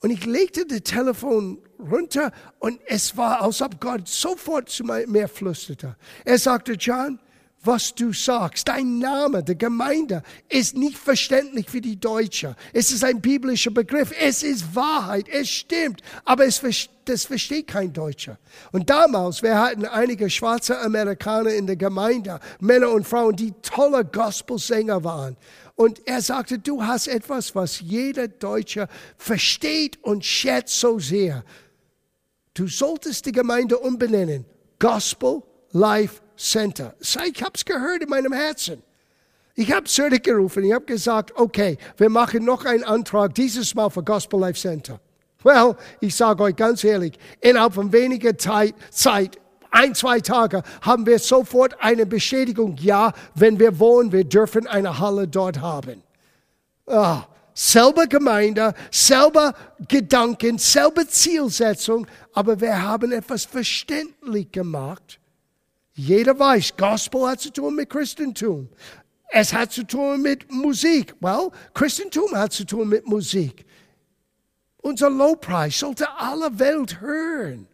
Und ich legte das Telefon runter und es war, als ob Gott sofort zu mir flüsterte. Er sagte, John, was du sagst. Dein Name, der Gemeinde, ist nicht verständlich für die Deutsche. Es ist ein biblischer Begriff. Es ist Wahrheit. Es stimmt. Aber es, das versteht kein Deutscher. Und damals, wir hatten einige schwarze Amerikaner in der Gemeinde, Männer und Frauen, die tolle Gospelsänger waren. Und er sagte, du hast etwas, was jeder Deutsche versteht und schätzt so sehr. Du solltest die Gemeinde umbenennen. Gospel Life Center. Ich habe es gehört in meinem Herzen. Ich habe zurückgerufen, ich habe gesagt, okay, wir machen noch einen Antrag, dieses Mal für Gospel Life Center. Well, ich sage euch ganz ehrlich, innerhalb von weniger Zeit, Zeit, ein, zwei Tage, haben wir sofort eine Bestätigung, ja, wenn wir wollen, wir dürfen eine Halle dort haben. Oh, selber Gemeinde, selber Gedanken, selber Zielsetzung, aber wir haben etwas verständlich gemacht jeder weiß, Gospel hat zu tun mit Christentum. Es hat zu tun mit Musik. Well, Christentum hat zu tun mit Musik. Unser Lobpreis sollte alle Welt hören.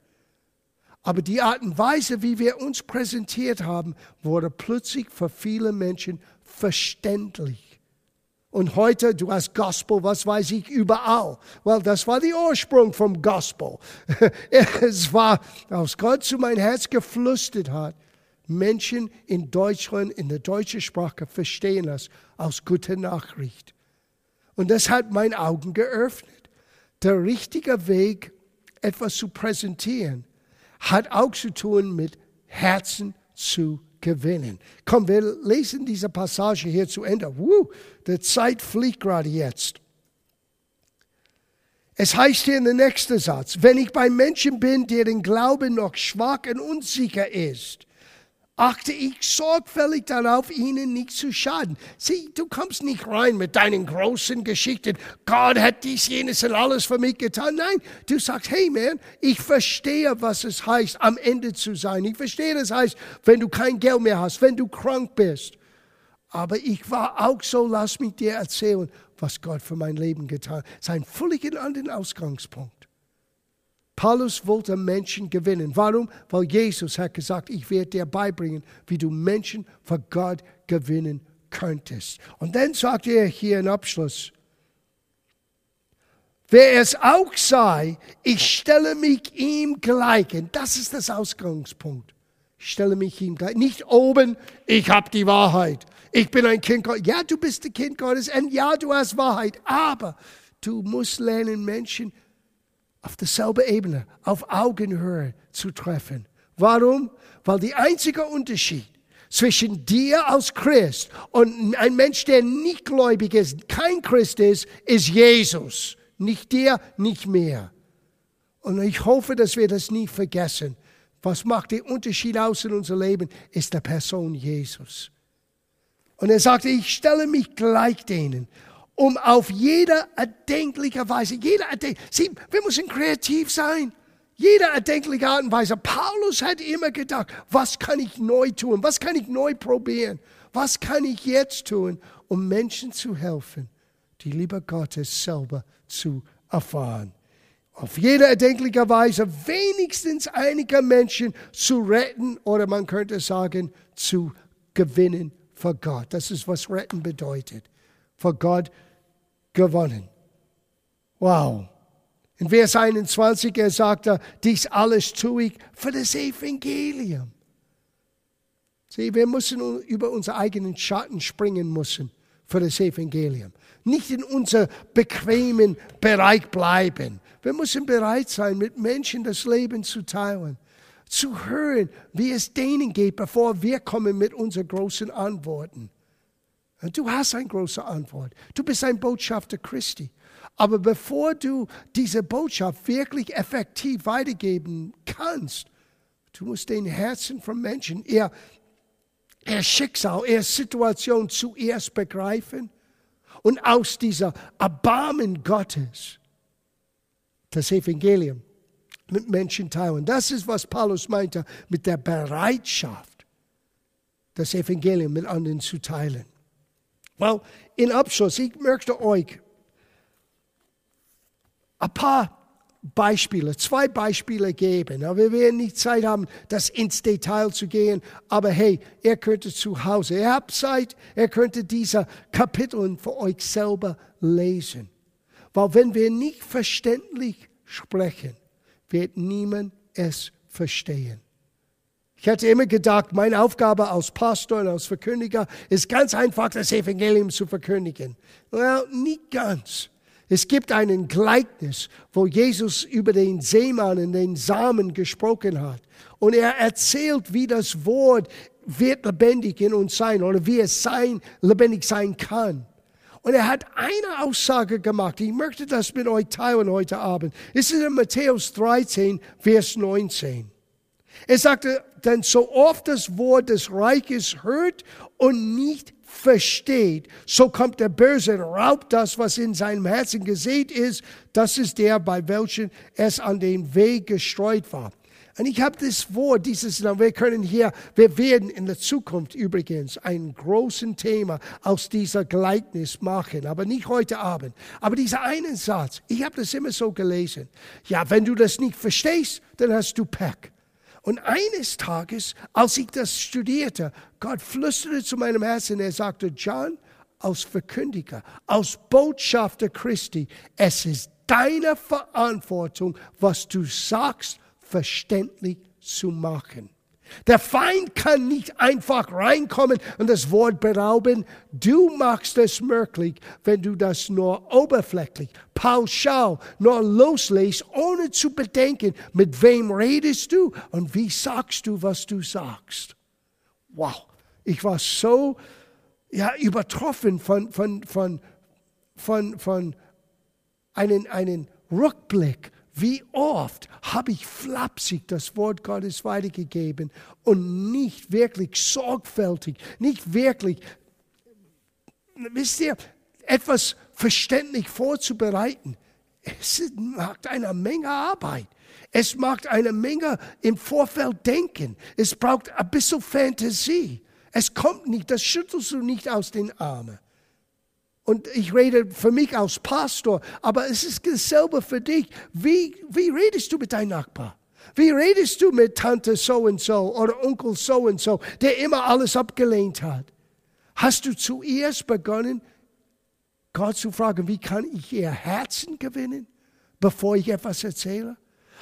Aber die Art und Weise, wie wir uns präsentiert haben, wurde plötzlich für viele Menschen verständlich. Und heute, du hast Gospel, was weiß ich, überall. Well, das war der Ursprung vom Gospel. es war, als Gott zu mein Herz geflüstert hat, Menschen in Deutschland, in der deutschen Sprache verstehen das als gute Nachricht. Und das hat meine Augen geöffnet. Der richtige Weg, etwas zu präsentieren, hat auch zu tun mit Herzen zu gewinnen. Komm, wir lesen diese Passage hier zu Ende. Woo, die Zeit fliegt gerade jetzt. Es heißt hier in der nächsten Satz, wenn ich bei Menschen bin, deren Glaube noch schwach und unsicher ist, achte ich sorgfältig darauf, ihnen nicht zu schaden. Sieh, du kommst nicht rein mit deinen großen Geschichten. Gott hat dies, jenes und alles für mich getan. Nein, du sagst, hey man, ich verstehe, was es heißt, am Ende zu sein. Ich verstehe, das heißt, wenn du kein Geld mehr hast, wenn du krank bist. Aber ich war auch so, lass mich dir erzählen, was Gott für mein Leben getan hat. Sein völlig anderen Ausgangspunkt. Paulus wollte Menschen gewinnen. Warum? Weil Jesus hat gesagt, ich werde dir beibringen, wie du Menschen für Gott gewinnen könntest. Und dann sagt er hier im Abschluss, wer es auch sei, ich stelle mich ihm gleich. Und das ist das Ausgangspunkt. Ich stelle mich ihm gleich. Nicht oben, ich habe die Wahrheit. Ich bin ein Kind Gottes. Ja, du bist ein Kind Gottes und ja, du hast Wahrheit. Aber du musst lernen, Menschen auf derselben Ebene, auf Augenhöhe zu treffen. Warum? Weil der einzige Unterschied zwischen dir als Christ und ein Mensch, der nicht gläubig ist, kein Christ ist, ist Jesus. Nicht dir, nicht mehr. Und ich hoffe, dass wir das nie vergessen. Was macht den Unterschied aus in unser Leben, ist der Person Jesus. Und er sagte, ich stelle mich gleich denen um auf jede erdenkliche Weise, jeder Sie, wir müssen kreativ sein. Jede erdenkliche Art und Weise. Paulus hat immer gedacht, was kann ich neu tun? Was kann ich neu probieren? Was kann ich jetzt tun, um Menschen zu helfen, die Liebe Gottes selber zu erfahren? Auf jede erdenkliche Weise wenigstens einige Menschen zu retten oder man könnte sagen, zu gewinnen für Gott. Das ist, was retten bedeutet. Für Gott gewonnen. Wow. In Vers 21, er sagte, dies alles tue ich für das Evangelium. Sieh, wir müssen über unsere eigenen Schatten springen müssen für das Evangelium. Nicht in unser bequemen Bereich bleiben. Wir müssen bereit sein, mit Menschen das Leben zu teilen, zu hören, wie es denen geht, bevor wir kommen mit unseren großen Antworten. Du hast eine große Antwort. Du bist ein Botschafter Christi. Aber bevor du diese Botschaft wirklich effektiv weitergeben kannst, du musst den Herzen von Menschen, ihr, ihr Schicksal, ihr Situation zuerst begreifen und aus dieser Erbarmen Gottes das Evangelium mit Menschen teilen. Das ist, was Paulus meinte mit der Bereitschaft, das Evangelium mit anderen zu teilen. Well, in Abschluss, ich möchte euch ein paar Beispiele, zwei Beispiele geben. Aber wir werden nicht Zeit haben, das ins Detail zu gehen. Aber hey, ihr könntet zu Hause, ihr habt Zeit, ihr könntet diese Kapitel für euch selber lesen. Weil wenn wir nicht verständlich sprechen, wird niemand es verstehen. Ich hatte immer gedacht, meine Aufgabe als Pastor und als Verkündiger ist ganz einfach, das Evangelium zu verkündigen. Well, nicht ganz. Es gibt einen Gleichnis, wo Jesus über den Seemann und den Samen gesprochen hat. Und er erzählt, wie das Wort wird lebendig in uns sein oder wie es sein, lebendig sein kann. Und er hat eine Aussage gemacht. Ich möchte das mit euch teilen heute Abend. Es ist in Matthäus 13, Vers 19. Er sagte, denn so oft das Wort des Reiches hört und nicht versteht, so kommt der Böse, raubt das, was in seinem Herzen gesät ist. Das ist der, bei welchem es an den Weg gestreut war. Und ich habe das Wort, dieses, wir können hier, wir werden in der Zukunft übrigens ein großes Thema aus dieser Gleichnis machen, aber nicht heute Abend. Aber dieser einen Satz, ich habe das immer so gelesen. Ja, wenn du das nicht verstehst, dann hast du Pech. Und eines Tages, als ich das studierte, Gott flüsterte zu meinem Herzen, er sagte, John, als Verkündiger, als Botschafter Christi, es ist deine Verantwortung, was du sagst, verständlich zu machen. Der Feind kann nicht einfach reinkommen und das Wort berauben. Du machst es möglich, wenn du das nur oberflächlich, pauschal, nur loslässt, ohne zu bedenken, mit wem redest du und wie sagst du, was du sagst. Wow, ich war so ja, übertroffen von, von, von, von, von einem, einen Rückblick wie oft habe ich flapsig das Wort Gottes weitergegeben und nicht wirklich sorgfältig, nicht wirklich, wisst ihr, etwas verständlich vorzubereiten. Es macht eine Menge Arbeit. Es macht eine Menge im Vorfeld denken. Es braucht ein bisschen Fantasie. Es kommt nicht, das schüttelst du nicht aus den Armen. Und ich rede für mich als Pastor, aber es ist dasselbe für dich. Wie, wie redest du mit deinem Nachbar? Wie redest du mit Tante so und so oder Onkel so und so, der immer alles abgelehnt hat? Hast du zuerst begonnen, Gott zu fragen, wie kann ich ihr Herzen gewinnen, bevor ich etwas erzähle?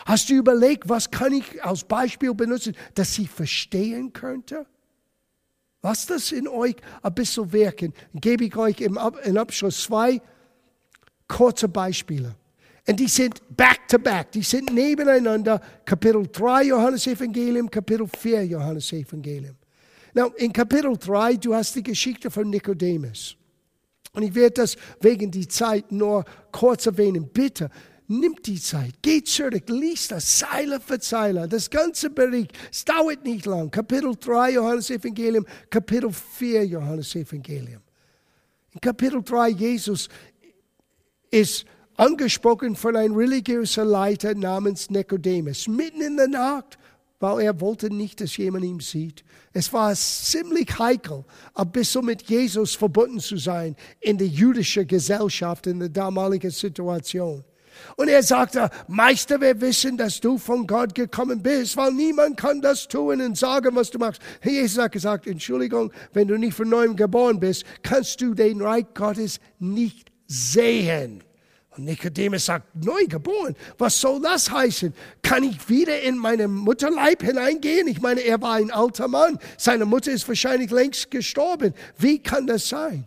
Hast du überlegt, was kann ich als Beispiel benutzen, dass sie verstehen könnte? Lasst das in euch ein bisschen wirken. Gebe ich euch im Abschluss zwei kurze Beispiele. Und die sind back to back, die sind nebeneinander. Kapitel 3 Johannes Evangelium, Kapitel 4 Johannes Evangelium. Now, in Kapitel 3, du hast die Geschichte von Nikodemus. Und ich werde das wegen der Zeit nur kurz erwähnen. Bitte Nimm die Zeit, geh zurück, lies das Zeile für Zeile, das ganze Bericht. Es dauert nicht lang. Kapitel 3 Johannes Evangelium, Kapitel 4 Johannes Evangelium. In Kapitel 3 Jesus ist angesprochen von einem religiösen Leiter namens Nikodemus, mitten in der Nacht, weil er wollte nicht, dass jemand ihn sieht. Es war ziemlich heikel, ein bisschen mit Jesus verbunden zu sein in der jüdischen Gesellschaft, in der damaligen Situation. Und er sagte, Meister, wir wissen, dass du von Gott gekommen bist, weil niemand kann das tun und sagen, was du machst. Jesus hat gesagt, Entschuldigung, wenn du nicht von neuem geboren bist, kannst du den Reich Gottes nicht sehen. Und Nikodemus sagt, neu geboren, was soll das heißen? Kann ich wieder in meine Mutterleib hineingehen? Ich meine, er war ein alter Mann. Seine Mutter ist wahrscheinlich längst gestorben. Wie kann das sein?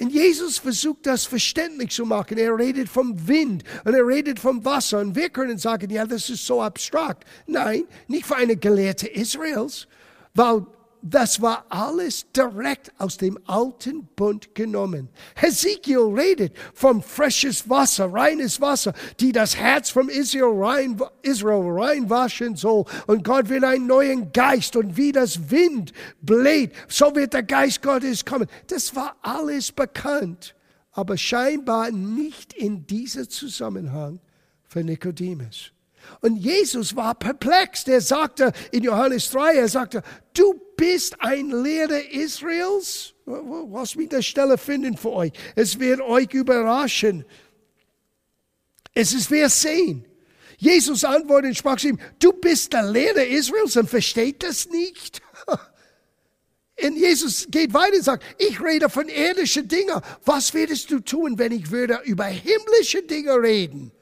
Und Jesus versucht das verständlich zu machen. Er redet vom Wind und er redet vom Wasser. Und wir können sagen, ja, das ist so abstrakt. Nein, nicht für eine Gelehrte Israels, weil das war alles direkt aus dem alten Bund genommen. Hezekiel redet vom frisches Wasser, reines Wasser, die das Herz von Israel, rein, Israel reinwaschen soll. Und Gott will einen neuen Geist. Und wie das Wind bläht, so wird der Geist Gottes kommen. Das war alles bekannt, aber scheinbar nicht in diesem Zusammenhang für Nikodemus. Und Jesus war perplex. Er sagte in Johannes 3, er sagte, du bist ein Lehrer Israels. Was mit der Stelle finden für euch? Es wird euch überraschen. Es ist wir sehen. Jesus antwortet und sprach zu ihm, du bist der Lehrer Israels und versteht das nicht? Und Jesus geht weiter und sagt, ich rede von irdischen Dingen. Was würdest du tun, wenn ich würde über himmlische Dinge reden?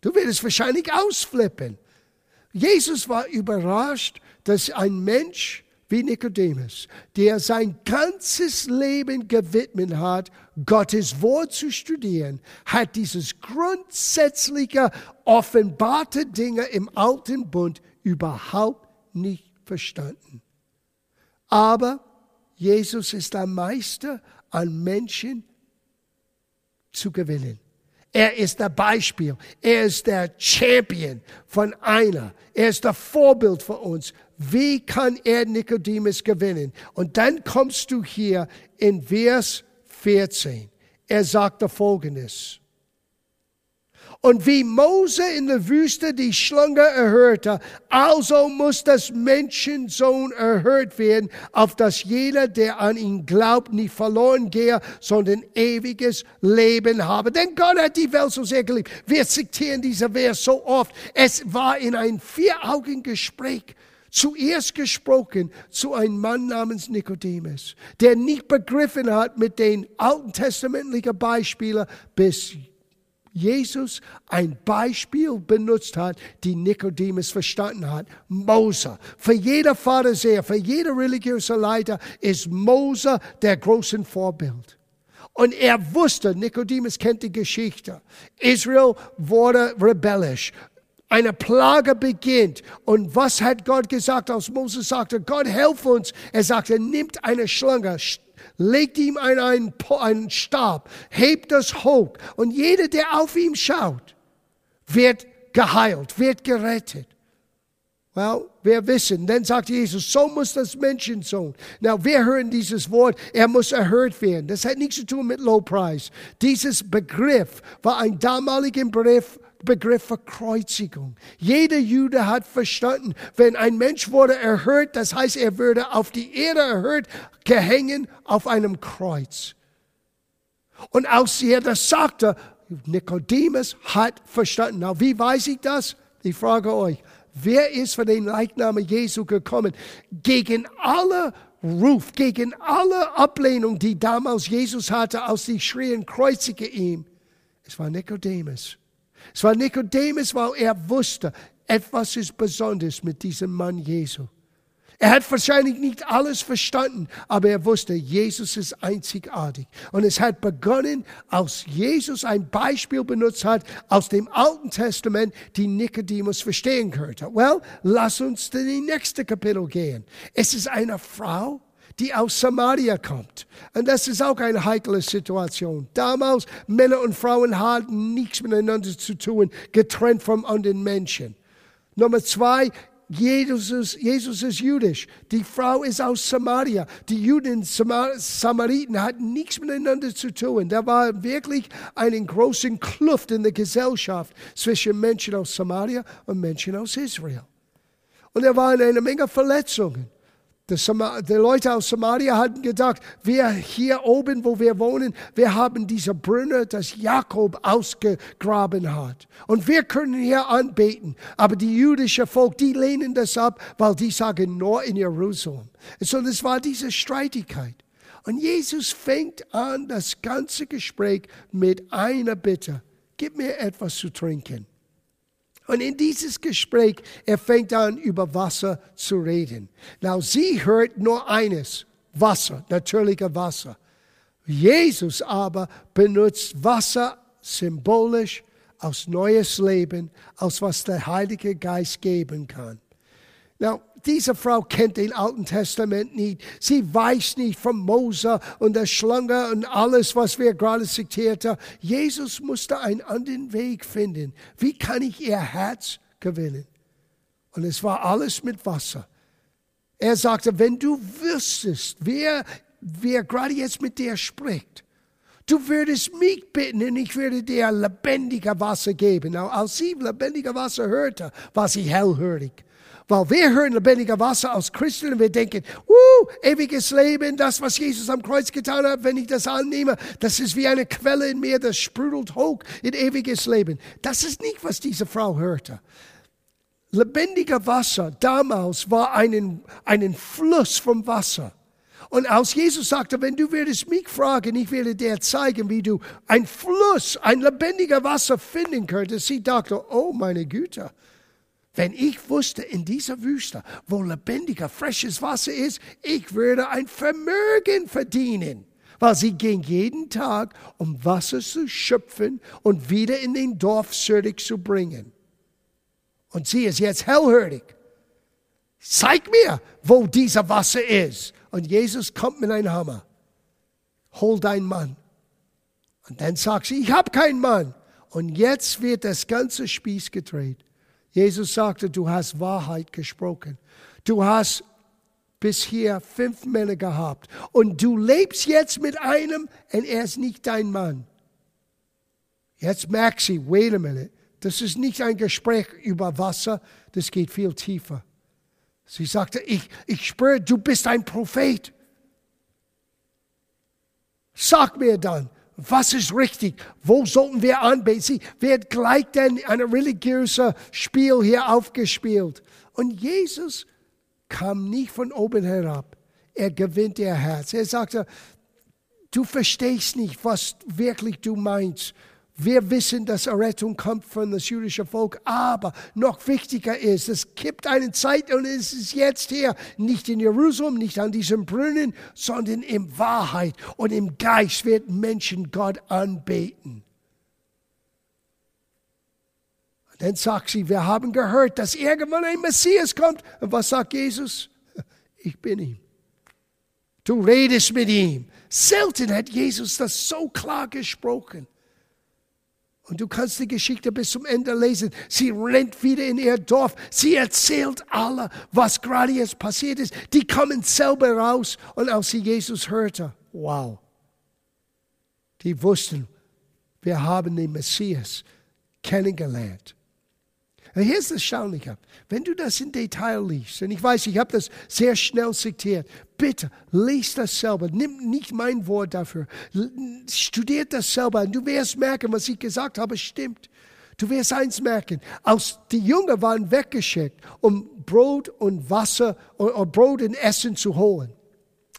Du würdest wahrscheinlich ausflippen. Jesus war überrascht, dass ein Mensch wie Nikodemus, der sein ganzes Leben gewidmet hat, Gottes Wort zu studieren, hat dieses grundsätzliche, offenbarte Dinge im alten Bund überhaupt nicht verstanden. Aber Jesus ist der Meister an Menschen zu gewinnen. Er ist der Beispiel. Er ist der Champion von einer. Er ist der Vorbild für uns. Wie kann er Nikodemus gewinnen? Und dann kommst du hier in Vers 14. Er sagte Folgendes. Und wie Mose in der Wüste die Schlange erhörte, also muss das Menschensohn erhört werden, auf dass jeder, der an ihn glaubt, nicht verloren gehe, sondern ewiges Leben habe. Denn Gott hat die Welt so sehr geliebt. Wir zitieren diese Vers so oft. Es war in ein vieraugigen Gespräch zuerst gesprochen zu einem Mann namens Nikodemus, der nicht begriffen hat mit den alten testamentlichen Beispielen bis Jesus ein Beispiel benutzt hat, die Nikodemus verstanden hat. Mose. Für jeder Pharisäer, für jeder religiöse Leiter ist Mose der große Vorbild. Und er wusste, Nikodemus kennt die Geschichte. Israel wurde rebellisch. Eine Plage beginnt. Und was hat Gott gesagt, als Moses sagte, Gott, helf uns. Er sagte, nimmt eine Schlange, legt ihm einen, einen Stab, hebt das hoch und jeder, der auf ihm schaut, wird geheilt, wird gerettet. Well, wir wissen, dann sagt Jesus, so muss das Menschensohn. Now, wir hören dieses Wort, er muss erhört werden. Das hat nichts zu tun mit Lowpreis. Dieses Begriff war ein damaliger Begriff Begriff Verkreuzigung. Jeder Jude hat verstanden, wenn ein Mensch wurde erhört, das heißt, er würde auf die Erde erhört, gehängen auf einem Kreuz. Und als er das sagte, Nikodemus hat verstanden. Na, wie weiß ich das? Ich frage euch, wer ist von den Leichname Jesu gekommen? Gegen alle Ruf, gegen alle Ablehnung, die damals Jesus hatte, als sie schrien, kreuzige ihn. Es war Nikodemus. Es war Nikodemus, weil er wusste, etwas ist besonders mit diesem Mann Jesu. Er hat wahrscheinlich nicht alles verstanden, aber er wusste, Jesus ist einzigartig. Und es hat begonnen, als Jesus ein Beispiel benutzt hat aus dem Alten Testament, die Nikodemus verstehen könnte. Well, lass uns in die nächste Kapitel gehen. Es ist eine Frau, die aus Samaria kommt. Und das ist auch eine heikle Situation. Damals, Männer und Frauen hatten nichts miteinander zu tun, getrennt von anderen Menschen. Nummer zwei, Jesus ist, Jesus ist jüdisch. Die Frau ist aus Samaria. Die Juden, Samar Samariten hatten nichts miteinander zu tun. Da war wirklich einen großen Kluft in der Gesellschaft zwischen Menschen aus Samaria und Menschen aus Israel. Und da waren eine Menge Verletzungen. Die Leute aus Samaria hatten gedacht, wir hier oben, wo wir wohnen, wir haben diese Brünne, das Jakob ausgegraben hat. Und wir können hier anbeten. Aber die jüdische Volk, die lehnen das ab, weil die sagen nur in Jerusalem. Und so, das war diese Streitigkeit. Und Jesus fängt an, das ganze Gespräch mit einer Bitte. gib mir etwas zu trinken. Und in dieses Gespräch, er fängt an, über Wasser zu reden. Now, sie hört nur eines, Wasser, natürlicher Wasser. Jesus aber benutzt Wasser symbolisch aus neues Leben, aus was der Heilige Geist geben kann. Now, diese Frau kennt den Alten Testament nicht. Sie weiß nicht von Mose und der Schlange und alles, was wir gerade zitiert haben. Jesus musste einen anderen Weg finden. Wie kann ich ihr Herz gewinnen? Und es war alles mit Wasser. Er sagte, wenn du wüsstest, wer, wer gerade jetzt mit dir spricht, du würdest mich bitten und ich würde dir lebendiger Wasser geben. als sie lebendiger Wasser hörte, war sie hellhörig. Weil wir hören lebendiger Wasser aus Christen und wir denken, uh, ewiges Leben, das, was Jesus am Kreuz getan hat, wenn ich das annehme, das ist wie eine Quelle in mir, das sprudelt hoch in ewiges Leben. Das ist nicht, was diese Frau hörte. Lebendiger Wasser damals war einen, einen Fluss vom Wasser. Und als Jesus sagte, wenn du würdest mich fragen, ich werde dir zeigen, wie du ein Fluss, ein lebendiger Wasser finden könntest, sie dachte, oh meine Güte, wenn ich wusste, in dieser Wüste, wo lebendiger, frisches Wasser ist, ich würde ein Vermögen verdienen. Weil sie ging jeden Tag, um Wasser zu schöpfen und wieder in den Dorf zurück zu bringen. Und sie ist jetzt hellhörig. Zeig mir, wo dieser Wasser ist. Und Jesus kommt mit einem Hammer. Hol deinen Mann. Und dann sagt sie, ich habe keinen Mann. Und jetzt wird das ganze Spieß gedreht. Jesus sagte, du hast Wahrheit gesprochen. Du hast bis hier fünf Männer gehabt und du lebst jetzt mit einem und er ist nicht dein Mann. Jetzt merkt sie, wait a minute, das ist nicht ein Gespräch über Wasser, das geht viel tiefer. Sie sagte, ich, ich spüre, du bist ein Prophet. Sag mir dann, was ist richtig? Wo sollten wir anbeten? Sie wird gleich dann ein religiöses Spiel hier aufgespielt. Und Jesus kam nicht von oben herab. Er gewinnt ihr Herz. Er sagte, du verstehst nicht, was wirklich du meinst. Wir wissen, dass Errettung kommt von das jüdische Volk, aber noch wichtiger ist, es gibt eine Zeit und es ist jetzt hier, nicht in Jerusalem, nicht an diesem Brunnen, sondern in Wahrheit und im Geist werden Menschen Gott anbeten. Und dann sagt sie, wir haben gehört, dass irgendwann ein Messias kommt. Und was sagt Jesus? Ich bin ihm. Du redest mit ihm. Selten hat Jesus das so klar gesprochen. Und du kannst die Geschichte bis zum Ende lesen. Sie rennt wieder in ihr Dorf. Sie erzählt alle, was gerade jetzt passiert ist. Die kommen selber raus. Und als sie Jesus hörte, wow. Die wussten, wir haben den Messias kennengelernt. Hier ist das Erstaunliche. Wenn du das in Detail liest, und ich weiß, ich habe das sehr schnell zitiert, bitte lies das selber. Nimm nicht mein Wort dafür. Studiert das selber und du wirst merken, was ich gesagt habe, stimmt. Du wirst eins merken, als die Jünger waren weggeschickt, um Brot und Wasser oder Brot und Essen zu holen.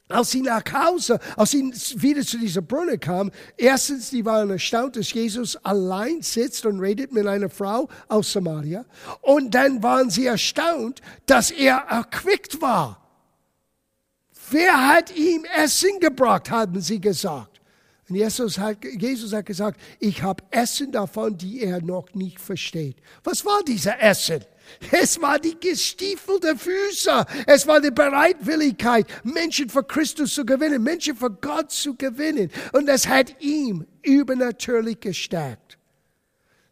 Als sie nach Hause, als sie wieder zu dieser Brunnen kamen, erstens, die waren erstaunt, dass Jesus allein sitzt und redet mit einer Frau aus Samaria. Und dann waren sie erstaunt, dass er erquickt war. Wer hat ihm Essen gebracht, haben sie gesagt. Und Jesus hat, Jesus hat gesagt, ich habe Essen davon, die er noch nicht versteht. Was war dieser Essen? Es war die gestiefelte Füße. Es war die Bereitwilligkeit, Menschen für Christus zu gewinnen, Menschen für Gott zu gewinnen. Und das hat ihm übernatürlich gestärkt.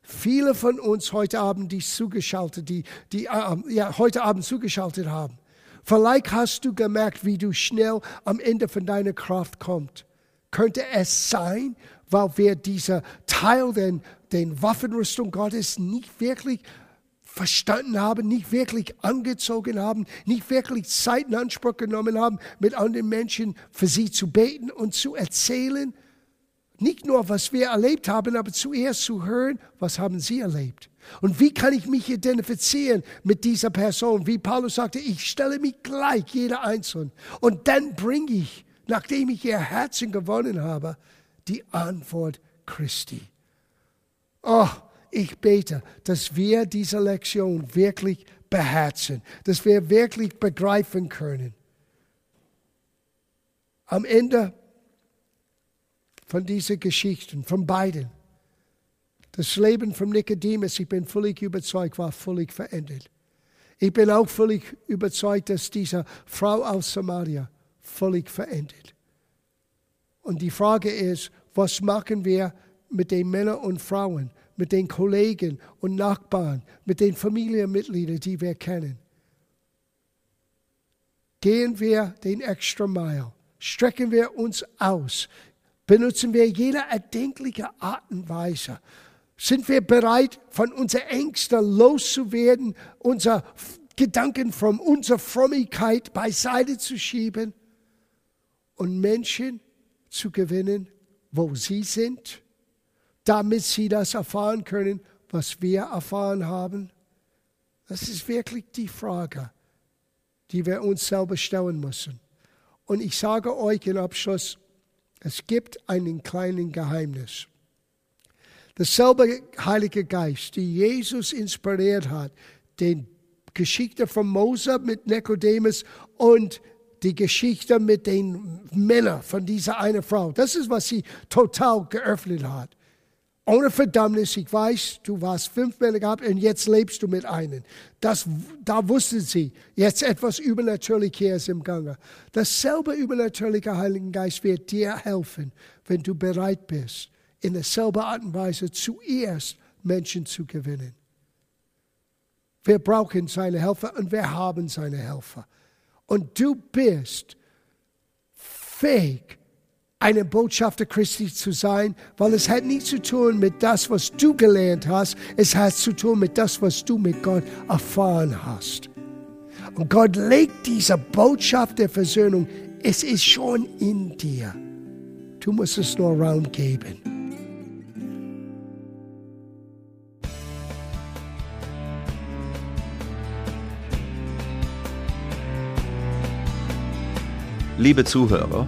Viele von uns heute Abend, die zugeschaltet, die, die äh, ja, heute Abend zugeschaltet haben, vielleicht hast du gemerkt, wie du schnell am Ende von deiner Kraft kommst. Könnte es sein, weil wir dieser Teil den, den Waffenrüstung Gottes nicht wirklich verstanden haben, nicht wirklich angezogen haben, nicht wirklich Zeit in Anspruch genommen haben, mit anderen Menschen für sie zu beten und zu erzählen. Nicht nur, was wir erlebt haben, aber zuerst zu hören, was haben sie erlebt. Und wie kann ich mich identifizieren mit dieser Person? Wie Paulus sagte, ich stelle mich gleich, jeder Einzelne. Und dann bringe ich, nachdem ich ihr Herzen gewonnen habe, die Antwort Christi. Oh, ich bete, dass wir diese Lektion wirklich beherzen, dass wir wirklich begreifen können. Am Ende von diesen Geschichten, von beiden, das Leben von Nikodemus, ich bin völlig überzeugt, war völlig verändert. Ich bin auch völlig überzeugt, dass diese Frau aus Samaria völlig verändert. Und die Frage ist, was machen wir mit den Männern und Frauen, mit den Kollegen und Nachbarn, mit den Familienmitgliedern, die wir kennen? Gehen wir den extra Mile? Strecken wir uns aus? Benutzen wir jede erdenkliche Art und Weise? Sind wir bereit, von unseren Ängsten loszuwerden, unsere Gedanken von unserer Frömmigkeit beiseite zu schieben und Menschen zu gewinnen, wo sie sind, damit sie das erfahren können, was wir erfahren haben? Das ist wirklich die Frage, die wir uns selber stellen müssen. Und ich sage euch im Abschluss, es gibt einen kleinen Geheimnis. Dasselbe Heilige Geist, die Jesus inspiriert hat, den Geschichte von Mose mit Nikodemus und die Geschichte mit den Männern von dieser eine Frau. Das ist, was sie total geöffnet hat. Ohne Verdammnis, ich weiß, du warst fünf Männer gehabt und jetzt lebst du mit einem. Das, da wussten sie, jetzt etwas Übernatürliches im Gange. Dasselbe übernatürliche Heilige Geist wird dir helfen, wenn du bereit bist, in derselben Art und Weise zuerst Menschen zu gewinnen. Wir brauchen seine Helfer und wir haben seine Helfer. Und du bist fähig, eine Botschafter Christi zu sein, weil es hat nichts zu tun mit das, was du gelernt hast. Es hat zu tun mit das, was du mit Gott erfahren hast. Und Gott legt diese Botschaft der Versöhnung, es ist schon in dir. Du musst es nur Raum geben. Liebe Zuhörer,